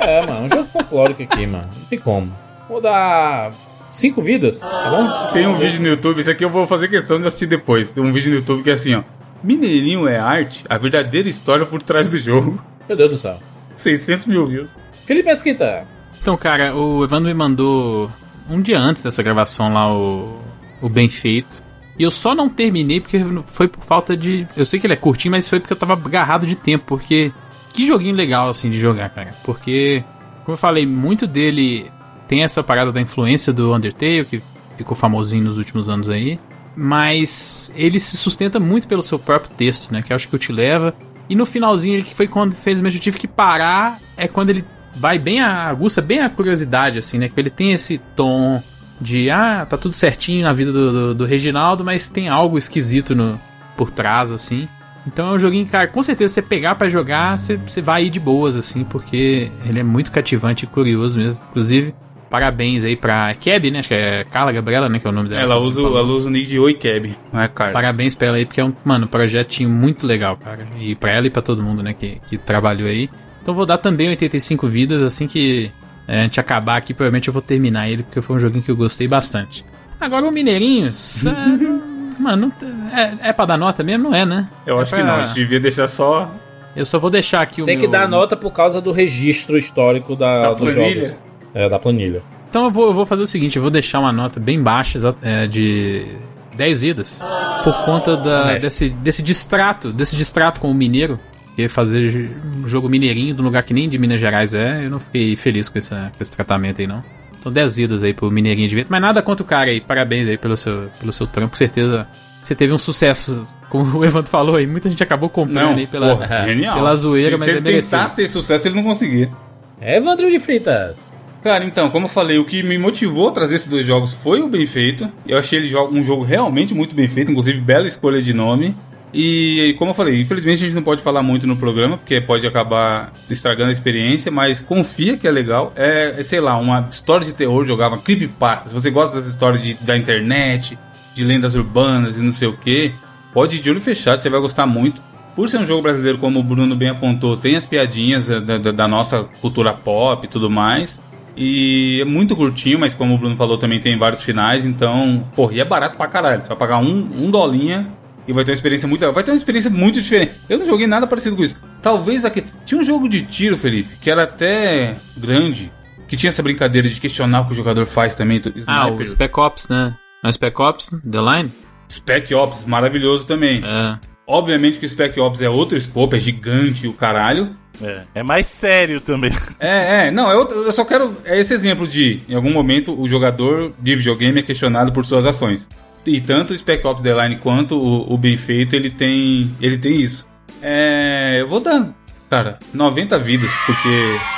É, mano, um jogo folclórico aqui, mano. Não tem como. Vou dar. Cinco vidas, tá bom? Tem um vídeo no YouTube, esse aqui eu vou fazer questão de assistir depois. Tem um vídeo no YouTube que é assim, ó. Mineirinho é arte, a verdadeira história por trás do jogo. Meu Deus do céu. 600 mil views. Felipe Mesquita. Então, cara, o Evandro me mandou um dia antes dessa gravação lá o, o Bem Feito. E eu só não terminei porque foi por falta de. Eu sei que ele é curtinho, mas foi porque eu tava agarrado de tempo. Porque. Que joguinho legal, assim, de jogar, cara. Porque, como eu falei, muito dele tem essa parada da influência do Undertale, que ficou famosinho nos últimos anos aí. mas ele se sustenta muito pelo seu próprio texto, né? Que eu acho que o te leva. E no finalzinho, que foi quando, infelizmente, eu tive que parar, é quando ele vai bem a aguça bem a curiosidade, assim, né? Que ele tem esse tom de, ah, tá tudo certinho na vida do, do, do Reginaldo, mas tem algo esquisito no, por trás, assim. Então é um joguinho, cara, com certeza você pegar para jogar, você, você vai ir de boas, assim, porque ele é muito cativante e curioso mesmo. Inclusive, parabéns aí pra Keb, né? Acho que é Carla Gabriela, né? Que é o nome dela. Ela usa, ela usa o nick de Oi Keb, não é Carla. Parabéns pra ela aí, porque é um, mano, projetinho muito legal, cara. E pra ela e pra todo mundo, né, que, que trabalhou aí. Então vou dar também 85 vidas, assim que a gente acabar aqui, provavelmente eu vou terminar ele, porque foi um joguinho que eu gostei bastante. Agora o Mineirinhos. é, mano, não- é, é pra dar nota mesmo? Não é, né? Eu É acho pra- que não, a gente devia deixar só Eu só vou deixar aqui o Tem que meu- dar nota por causa do registro histórico da, Da dos planilha. jogos. É, da planilha. Então eu vou, eu vou fazer o seguinte, eu vou deixar uma nota bem baixa, é, de 10 vidas, por conta da, desse, desse distrato, desse distrato com o mineiro, que fazer um jogo mineirinho de um lugar que nem de Minas Gerais é, eu não fiquei feliz com, essa, com esse tratamento aí não. Então 10 vidas aí pro mineirinho de vento, mas nada contra o cara aí, parabéns aí pelo seu, pelo seu trampo, com certeza você teve um sucesso, como o Evandro falou aí, muita gente acabou comprando Não, aí pela, porra, genial. pela zoeira, se, mas se é ele merecido. tentasse ter sucesso, ele não conseguia. É, Evandro de Fritas. Cara, então, como eu falei, o que me motivou a trazer esses dois jogos foi o bem feito. Eu achei ele um jogo realmente muito bem feito, inclusive bela escolha de nome. E como eu falei, infelizmente a gente não pode falar muito no programa, porque pode acabar estragando a experiência, mas confia que é legal. É, é, sei lá, uma história de terror jogava creepypasta. Se você gosta dessa história de, da internet, de lendas urbanas e não sei o que, pode ir de olho fechado, você vai gostar muito. Por ser um jogo brasileiro, como o Bruno bem apontou, tem as piadinhas da, da- da nossa cultura pop e tudo mais. E é muito curtinho, mas como o Bruno falou, também tem vários finais, então, porra, e é barato pra caralho. Você vai pagar um, um dolinha e vai ter uma experiência muito. Vai ter uma experiência muito diferente. Eu não joguei nada parecido com isso. Talvez aqui. Tinha um jogo de tiro, Felipe, que era até grande, que tinha essa brincadeira de questionar o que o jogador faz também. do Ah, o Sniper. Spec Ops, né? Não é Spec Ops? The Line? Spec Ops, maravilhoso também. É. Obviamente que o Spec Ops é outro escopo, é gigante o caralho. É, é mais sério também. É, é, não, é outro- eu só quero. É esse exemplo de, em algum momento, o jogador de videogame é questionado por suas ações. E tanto o Spec Ops The Line quanto o, o bem feito, ele tem. Ele tem isso. É. Eu vou dar, cara, 90 vidas, porque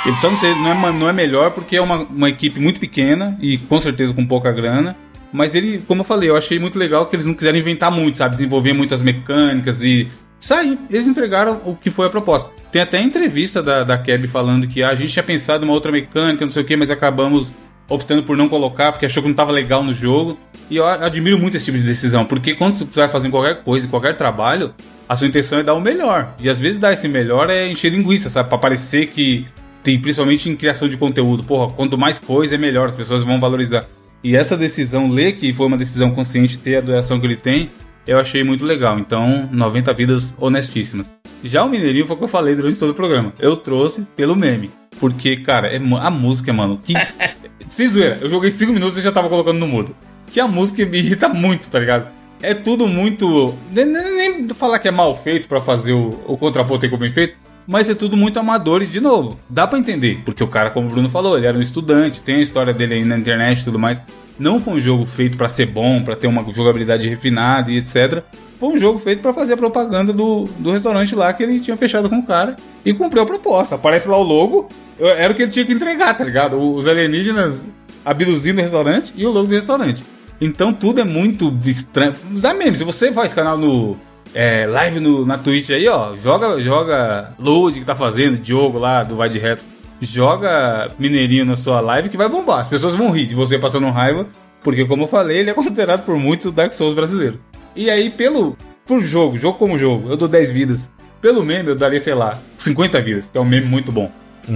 ele só não, sei, não, é, não é melhor porque é uma, uma equipe muito pequena e com certeza com pouca grana. Mas ele, como eu falei, eu achei muito legal que eles não quiseram inventar muito, sabe? Desenvolver muitas mecânicas e sair. Eles entregaram o que foi a proposta. Tem até entrevista da, da Keb falando que ah, a gente tinha pensado em uma outra mecânica, não sei o que, mas acabamos optando por não colocar porque achou que não estava legal no jogo. E eu admiro muito esse tipo de decisão, porque quando você vai fazer qualquer coisa, qualquer trabalho, a sua intenção é dar o melhor. E às vezes dar esse melhor é encher linguiça, sabe? Pra parecer que tem, principalmente em criação de conteúdo. Porra, quanto mais coisa é melhor, as pessoas vão valorizar. E essa decisão, ler que foi uma decisão consciente, ter a duração que ele tem, eu achei muito legal. Então, 90 vidas honestíssimas. Já o Mineirinho foi o que eu falei durante todo o programa. Eu trouxe pelo meme. Porque, cara, é, a música, mano, que. Sem zoeira, eu joguei 5 minutos e já tava colocando no mudo. Que a música me irrita muito, tá ligado? É tudo muito. Nem, nem- nem falar que é mal feito pra fazer o, o contraponto aí como bem feito. Mas é tudo muito amador e, de novo, dá pra entender. Porque o cara, como o Bruno falou, ele era um estudante, tem a história dele aí na internet e tudo mais. Não foi um jogo feito pra ser bom, pra ter uma jogabilidade refinada e etc. Foi um jogo feito pra fazer a propaganda do, do restaurante lá que ele tinha fechado com o cara e cumpriu a proposta. Aparece lá o logo, era o que ele tinha que entregar, tá ligado? Os alienígenas abduzindo o restaurante e o logo do restaurante. Então tudo é muito estranho. Dá mesmo, se você faz canal no. É, live no, na Twitch aí, ó, joga, joga Load que tá fazendo, Diogo lá do Vai de Reto. Joga Mineirinho na sua live que vai bombar. As pessoas vão rir de você passando raiva, porque como eu falei, ele é considerado por muitos o Dark Souls brasileiro. E aí, pelo. Por jogo, jogo como jogo, eu dou 10 vidas. Pelo meme, eu daria, sei lá, 50 vidas, que é um meme muito bom.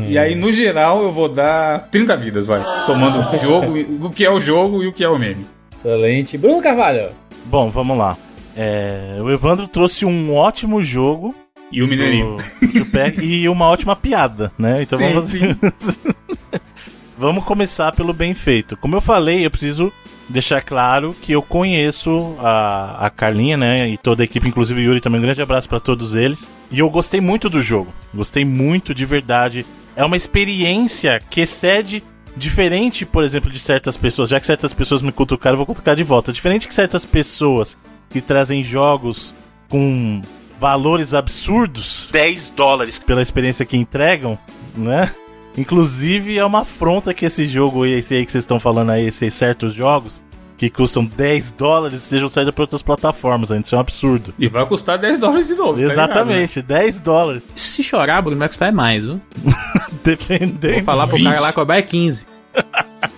E aí, no geral, eu vou dar 30 vidas, vai. Somando o jogo, o que é o jogo e o que é o meme. Excelente. Bruno Carvalho. Bom, vamos lá. É, o Evandro trouxe um ótimo jogo E o Mineirinho. do e uma ótima piada, né? Então Sim, vamos, sim. vamos começar pelo bem feito. Como eu falei, eu preciso deixar claro que eu conheço a, a Carlinha, né? E toda a equipe, inclusive o Yuri também. Um grande abraço pra todos eles. E eu gostei muito do jogo. Gostei muito de verdade. É uma experiência que excede Diferente, por exemplo, de certas pessoas, já que certas pessoas me cutucaram, eu vou cutucar de volta. Diferente que certas pessoas que trazem jogos com valores absurdos 10 dólares. pela experiência que entregam, né? Inclusive é uma afronta que esse jogo, esse aí que vocês estão falando aí, esses certos jogos, que custam 10 dólares, sejam saídos para outras plataformas, ainda isso é um absurdo. E vai custar 10 dólares de novo. tá ligado, né? Exatamente, 10 dólares. Se chorar, Bruno, vai custar é mais, viu? Dependendo. Vou falar pro 20. cara lá cobrar é 15.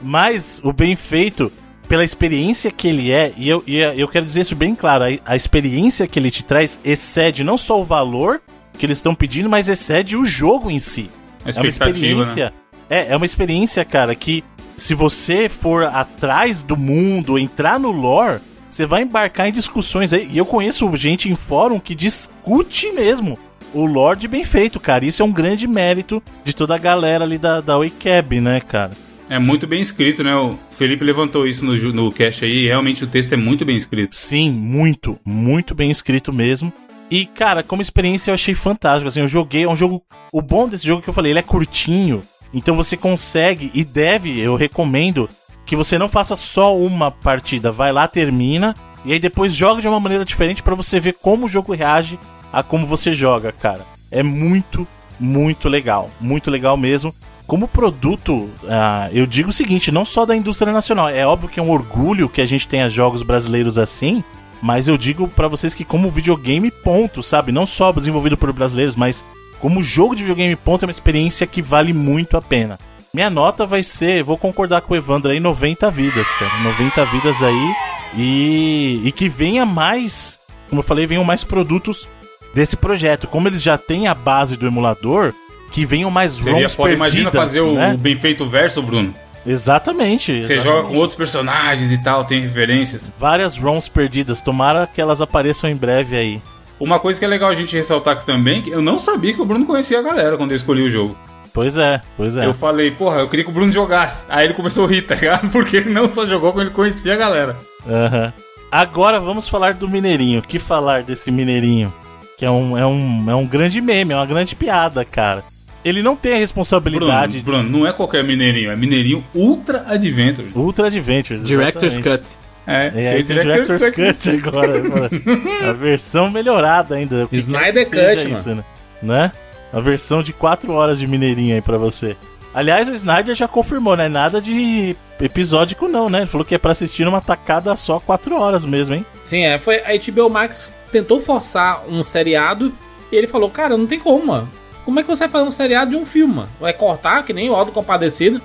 Mas o bem feito, pela experiência que ele é, e eu, e eu quero dizer isso bem claro, a, a experiência que ele te traz excede não só o valor que eles estão pedindo, mas excede o jogo em si. A expectativa, né? É, é uma experiência, cara, que se você for atrás do mundo, entrar no lore, você vai embarcar em discussões aí. E eu conheço gente em fórum que discute mesmo o lore de bem feito, cara. Isso é um grande mérito de toda a galera ali da, da Wacab, né, cara? É muito bem escrito, né? O Felipe levantou isso no, no cast aí. Realmente o texto é muito bem escrito. Sim, muito, muito bem escrito mesmo. E, cara, como experiência eu achei fantástico. Assim, eu joguei, é um jogo. O bom desse jogo que eu falei, ele é curtinho. Então você consegue e deve, eu recomendo, que você não faça só uma partida. Vai lá, termina. E aí depois joga de uma maneira diferente pra você ver como o jogo reage a como você joga, cara. É muito, muito legal. Muito legal mesmo. Como produto, ah, eu digo o seguinte, não só da indústria nacional. É óbvio que é um orgulho que a gente tenha jogos brasileiros assim, mas eu digo pra vocês que como videogame ponto, sabe? Não só desenvolvido por brasileiros, mas como jogo de videogame ponto é uma experiência que vale muito a pena. Minha nota vai ser, vou concordar com o Evandro aí, 90 vidas, cara. 90 vidas aí. E, e que venha mais, como eu falei, venham mais produtos desse projeto. Como eles já têm a base do emulador, que venham mais Seria ROMs foda, imagina perdidas, fazer o, né? o bem feito verso, Bruno. Exatamente. Você exatamente. joga com outros personagens e tal, tem referências. Várias ROMs perdidas. Tomara que elas apareçam em breve aí. Uma coisa que é legal a gente ressaltar aqui também, que eu não sabia que o Bruno conhecia a galera quando eu escolhi o jogo. Pois é, pois é. Eu falei, porra, eu queria que o Bruno jogasse. Aí ele começou a rir, tá ligado? Porque ele não só jogou, como ele conhecia a galera. Aham. Agora vamos falar do Mineirinho. O que falar desse Mineirinho? Que é um, é, um, é um grande meme, é uma grande piada, cara. Ele não tem a Bruno, responsabilidade de Bruno, não é qualquer mineirinho, é mineirinho Ultra Adventure. Ultra Adventures. Director's. Cut. É, E aí tem Director's Cut agora. agora. a versão melhorada ainda. o que Snyder quer que seja Cut, né? né? A versão de 4 horas de Mineirinho aí pra você. Aliás, o Snyder já confirmou, né? Nada de episódico não, né? Ele falou que é pra assistir numa tacada só 4 horas mesmo, hein? Sim, é. Foi, a HBO Max tentou forçar um seriado e ele falou, cara, não tem como, mano. Como é que você vai fazer um seriado de um filme, mano? Vai cortar, que nem o Auto Compadecido.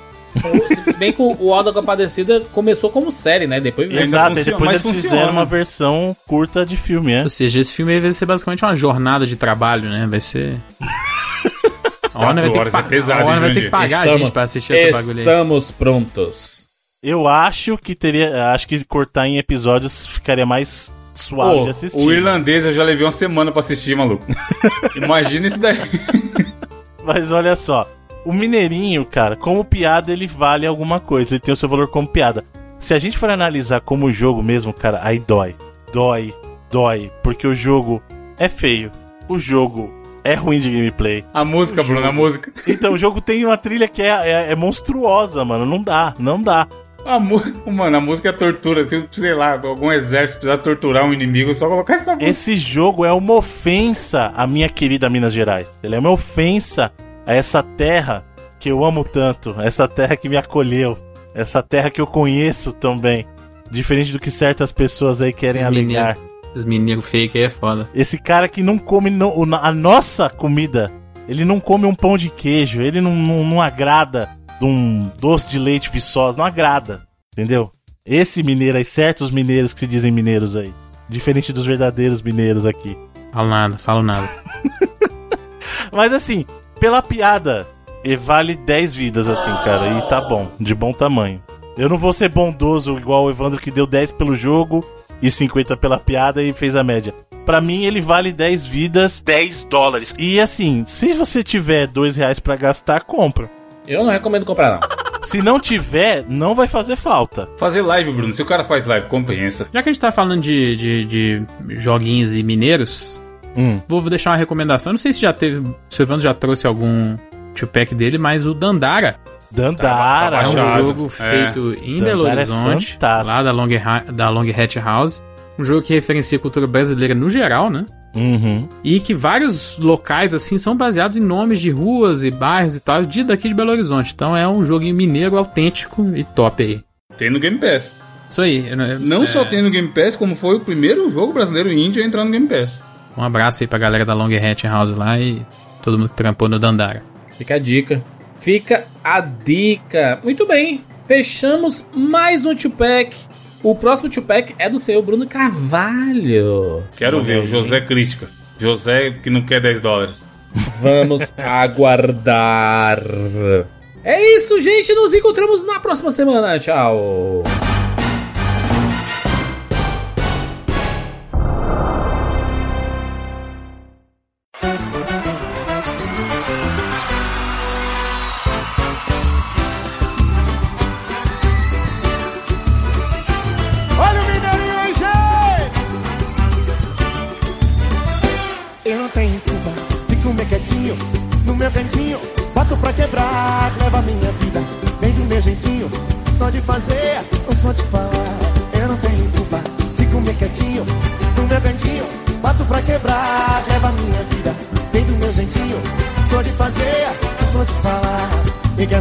Se bem que o o Auto Compadecida começou como série, né? Depois Exato, e funciona, depois eles funciona. fizeram uma versão curta de filme, é? Ou seja, esse filme aí vai ser basicamente uma jornada de trabalho, né? Vai ser. A Warner vai ter que horas é pa- pesado, A vai ter que pagar a gente pra assistir essa bagulho aí. Estamos prontos. Eu acho que teria. Acho que cortar em episódios ficaria mais suave Pô, de assistir. o irlandês eu já levei uma semana pra assistir, maluco. Imagina isso daí. Mas olha só, o Mineirinho, cara, como piada ele vale alguma coisa, ele tem o seu valor como piada. Se a gente for analisar como jogo mesmo, cara, aí dói. Dói, dói, porque o jogo é feio. O jogo é ruim de gameplay. A música, Bruno, a música. Então o jogo tem uma trilha que é, é- é monstruosa, mano. Não dá, não dá. A mu... Mano, a música é tortura. Se, sei lá, algum exército precisar torturar um inimigo, é só colocar essa música. Esse jogo é uma ofensa à minha querida Minas Gerais. Ele é uma ofensa a essa terra que eu amo tanto, essa terra que me acolheu, essa terra que eu conheço também. Diferente do que certas pessoas aí querem Esses alegar. meninos. Os meninos fake aí é foda. Esse cara que não come a nossa comida, ele não come um pão de queijo, ele não, não, não agrada de um doce de leite viçosa, não agrada, entendeu? Esse mineiro aí, certos mineiros que se dizem mineiros aí, diferente dos verdadeiros mineiros aqui. Falo nada, falo nada. Mas assim, pela piada, e vale 10 vidas, assim, cara. E tá bom, de bom tamanho. Eu não vou ser bondoso igual o Evandro que deu 10 pelo jogo e 50 pela piada e fez a média. Pra mim, ele vale 10 vidas. 10 dólares. E assim, se você tiver 2 reais pra gastar, compra. Eu não recomendo comprar, não. Se não tiver, não vai fazer falta. Fazer live, Bruno. Se o cara faz live, compensa. Já que a gente tá falando de, de, de joguinhos e mineiros, Hum. vou deixar uma recomendação. Não sei se já teve. Se o Evandro já trouxe algum two-pack dele, mas o Dandara Dandara. Tá é um baixado. jogo É. feito em Belo Dandara é Horizonte, fantástico. lá da Long, da Long Hatch House. Um jogo que referencia a cultura brasileira no geral, né? Uhum. E que vários locais, assim, são baseados em nomes de ruas e bairros e tal, de daqui de Belo Horizonte. Então é um jogo mineiro autêntico e top aí. Tem no Game Pass. Isso aí. eu- eu- Não é, só tem no Game Pass, como foi o primeiro jogo brasileiro indie a entrar no Game Pass. Um abraço aí pra galera da Long Hatch House lá e todo mundo que trampou no Dandara. Fica a dica. Fica a dica. Muito bem. Fechamos mais um two-pack. O próximo two-pack é do seu Bruno Carvalho. Quero ver, o José Crística. José que não quer 10 dólares. Vamos aguardar. É isso, gente. Nos encontramos na próxima semana. Tchau.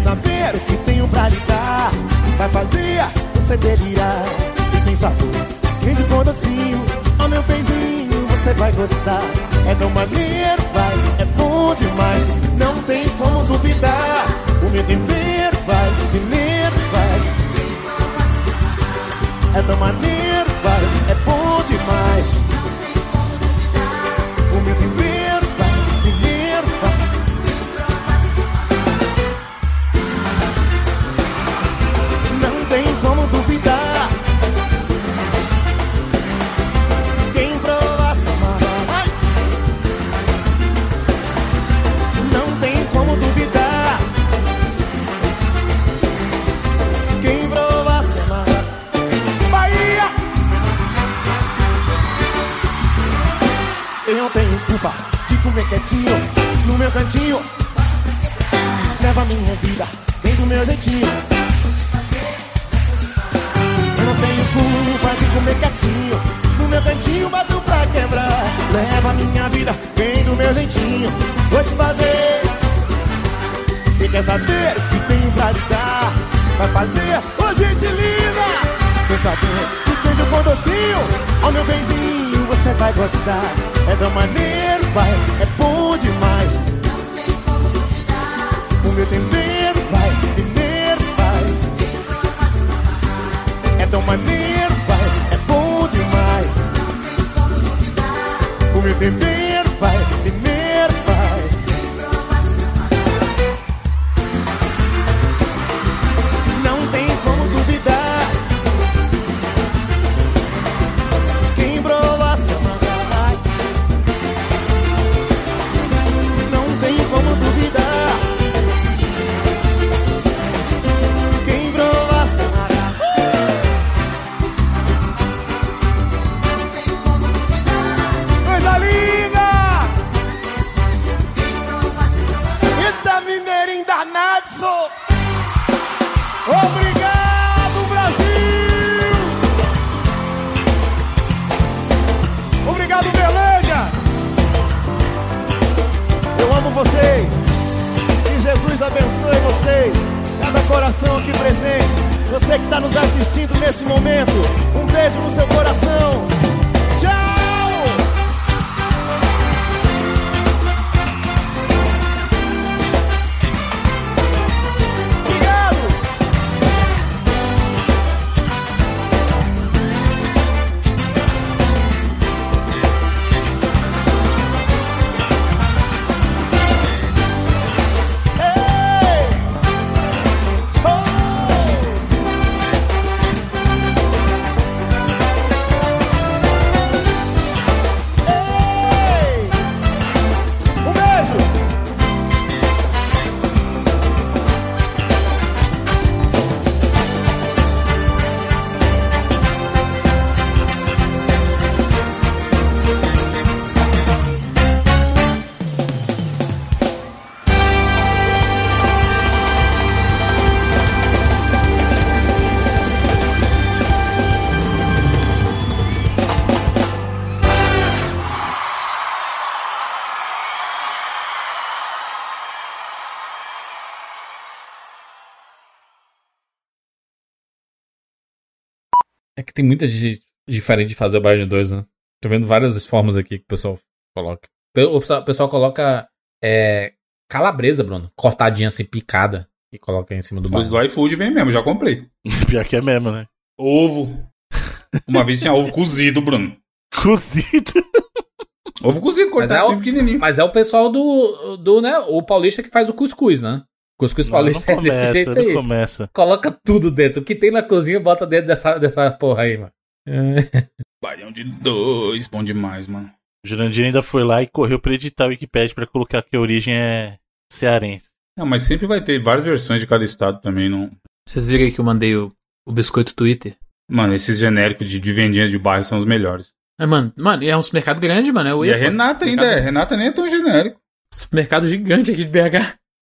Saber o que tenho pra lhe dar? Vai fazer você delirar. E tem sabor de queijo com docinho. Ó meu benzinho, você vai gostar. É tão maneiro, vai, é bom demais. Não tem como duvidar. O meu tempero vai, primeiro vai. É tão maneiro, vai, é bom demais. O meu tempero comer quietinho no meu cantinho. Leva minha vida bem do meu jeitinho. Eu não tenho culpa de comer quietinho. No meu cantinho bato pra quebrar. Leva minha vida bem do meu jeitinho. Vou te fazer. E quer saber o que tenho pra lhe dar? Vai fazer, ô gente linda! Quer saber de queijo com docinho? Ó meu benzinho, você vai gostar. É tão maneiro, vai, é bom demais. O meu tempero vai, primeiro faz. É tão maneiro, vai, é bom demais. O meu tempero Cada coração aqui presente! Você que está nos assistindo nesse momento, um beijo no seu coração! Tem muita gente diferente de fazer o de dois, né? Tô vendo várias formas aqui que o pessoal coloca. O pessoal, o pessoal coloca é, calabresa, Bruno. Cortadinha assim, picada. E coloca em cima do Os baião. do iFood vem mesmo, já comprei. Pior que é mesmo, né? Ovo. Uma vez tinha ovo cozido, Bruno. Cozido. Ovo cozido, Mas é cortado o- bem pequenininho. Mas é o pessoal do, do, né? O paulista que faz o cuscuz, né? Cuscuz Não, não paulista é desse começa, jeito aí. começa. Coloca tudo dentro. O que tem na cozinha, bota dentro dessa, dessa porra aí, mano. É. Baião de dois, bom demais, mano. O Jurandir ainda foi lá e correu pra editar o Wikipedia pra colocar que a origem é cearense. Não, mas sempre vai ter várias versões de cada estado também, não. Vocês viram aí que eu mandei o, o biscoito Twitter? Mano, esses genéricos de, de vendinhas de bairro são os melhores. Mas, mano, mano, e é um supermercado grande, mano. É o E a EPA. Renata ainda é. Renata nem é tão genérico. Supermercado gigante aqui de BH.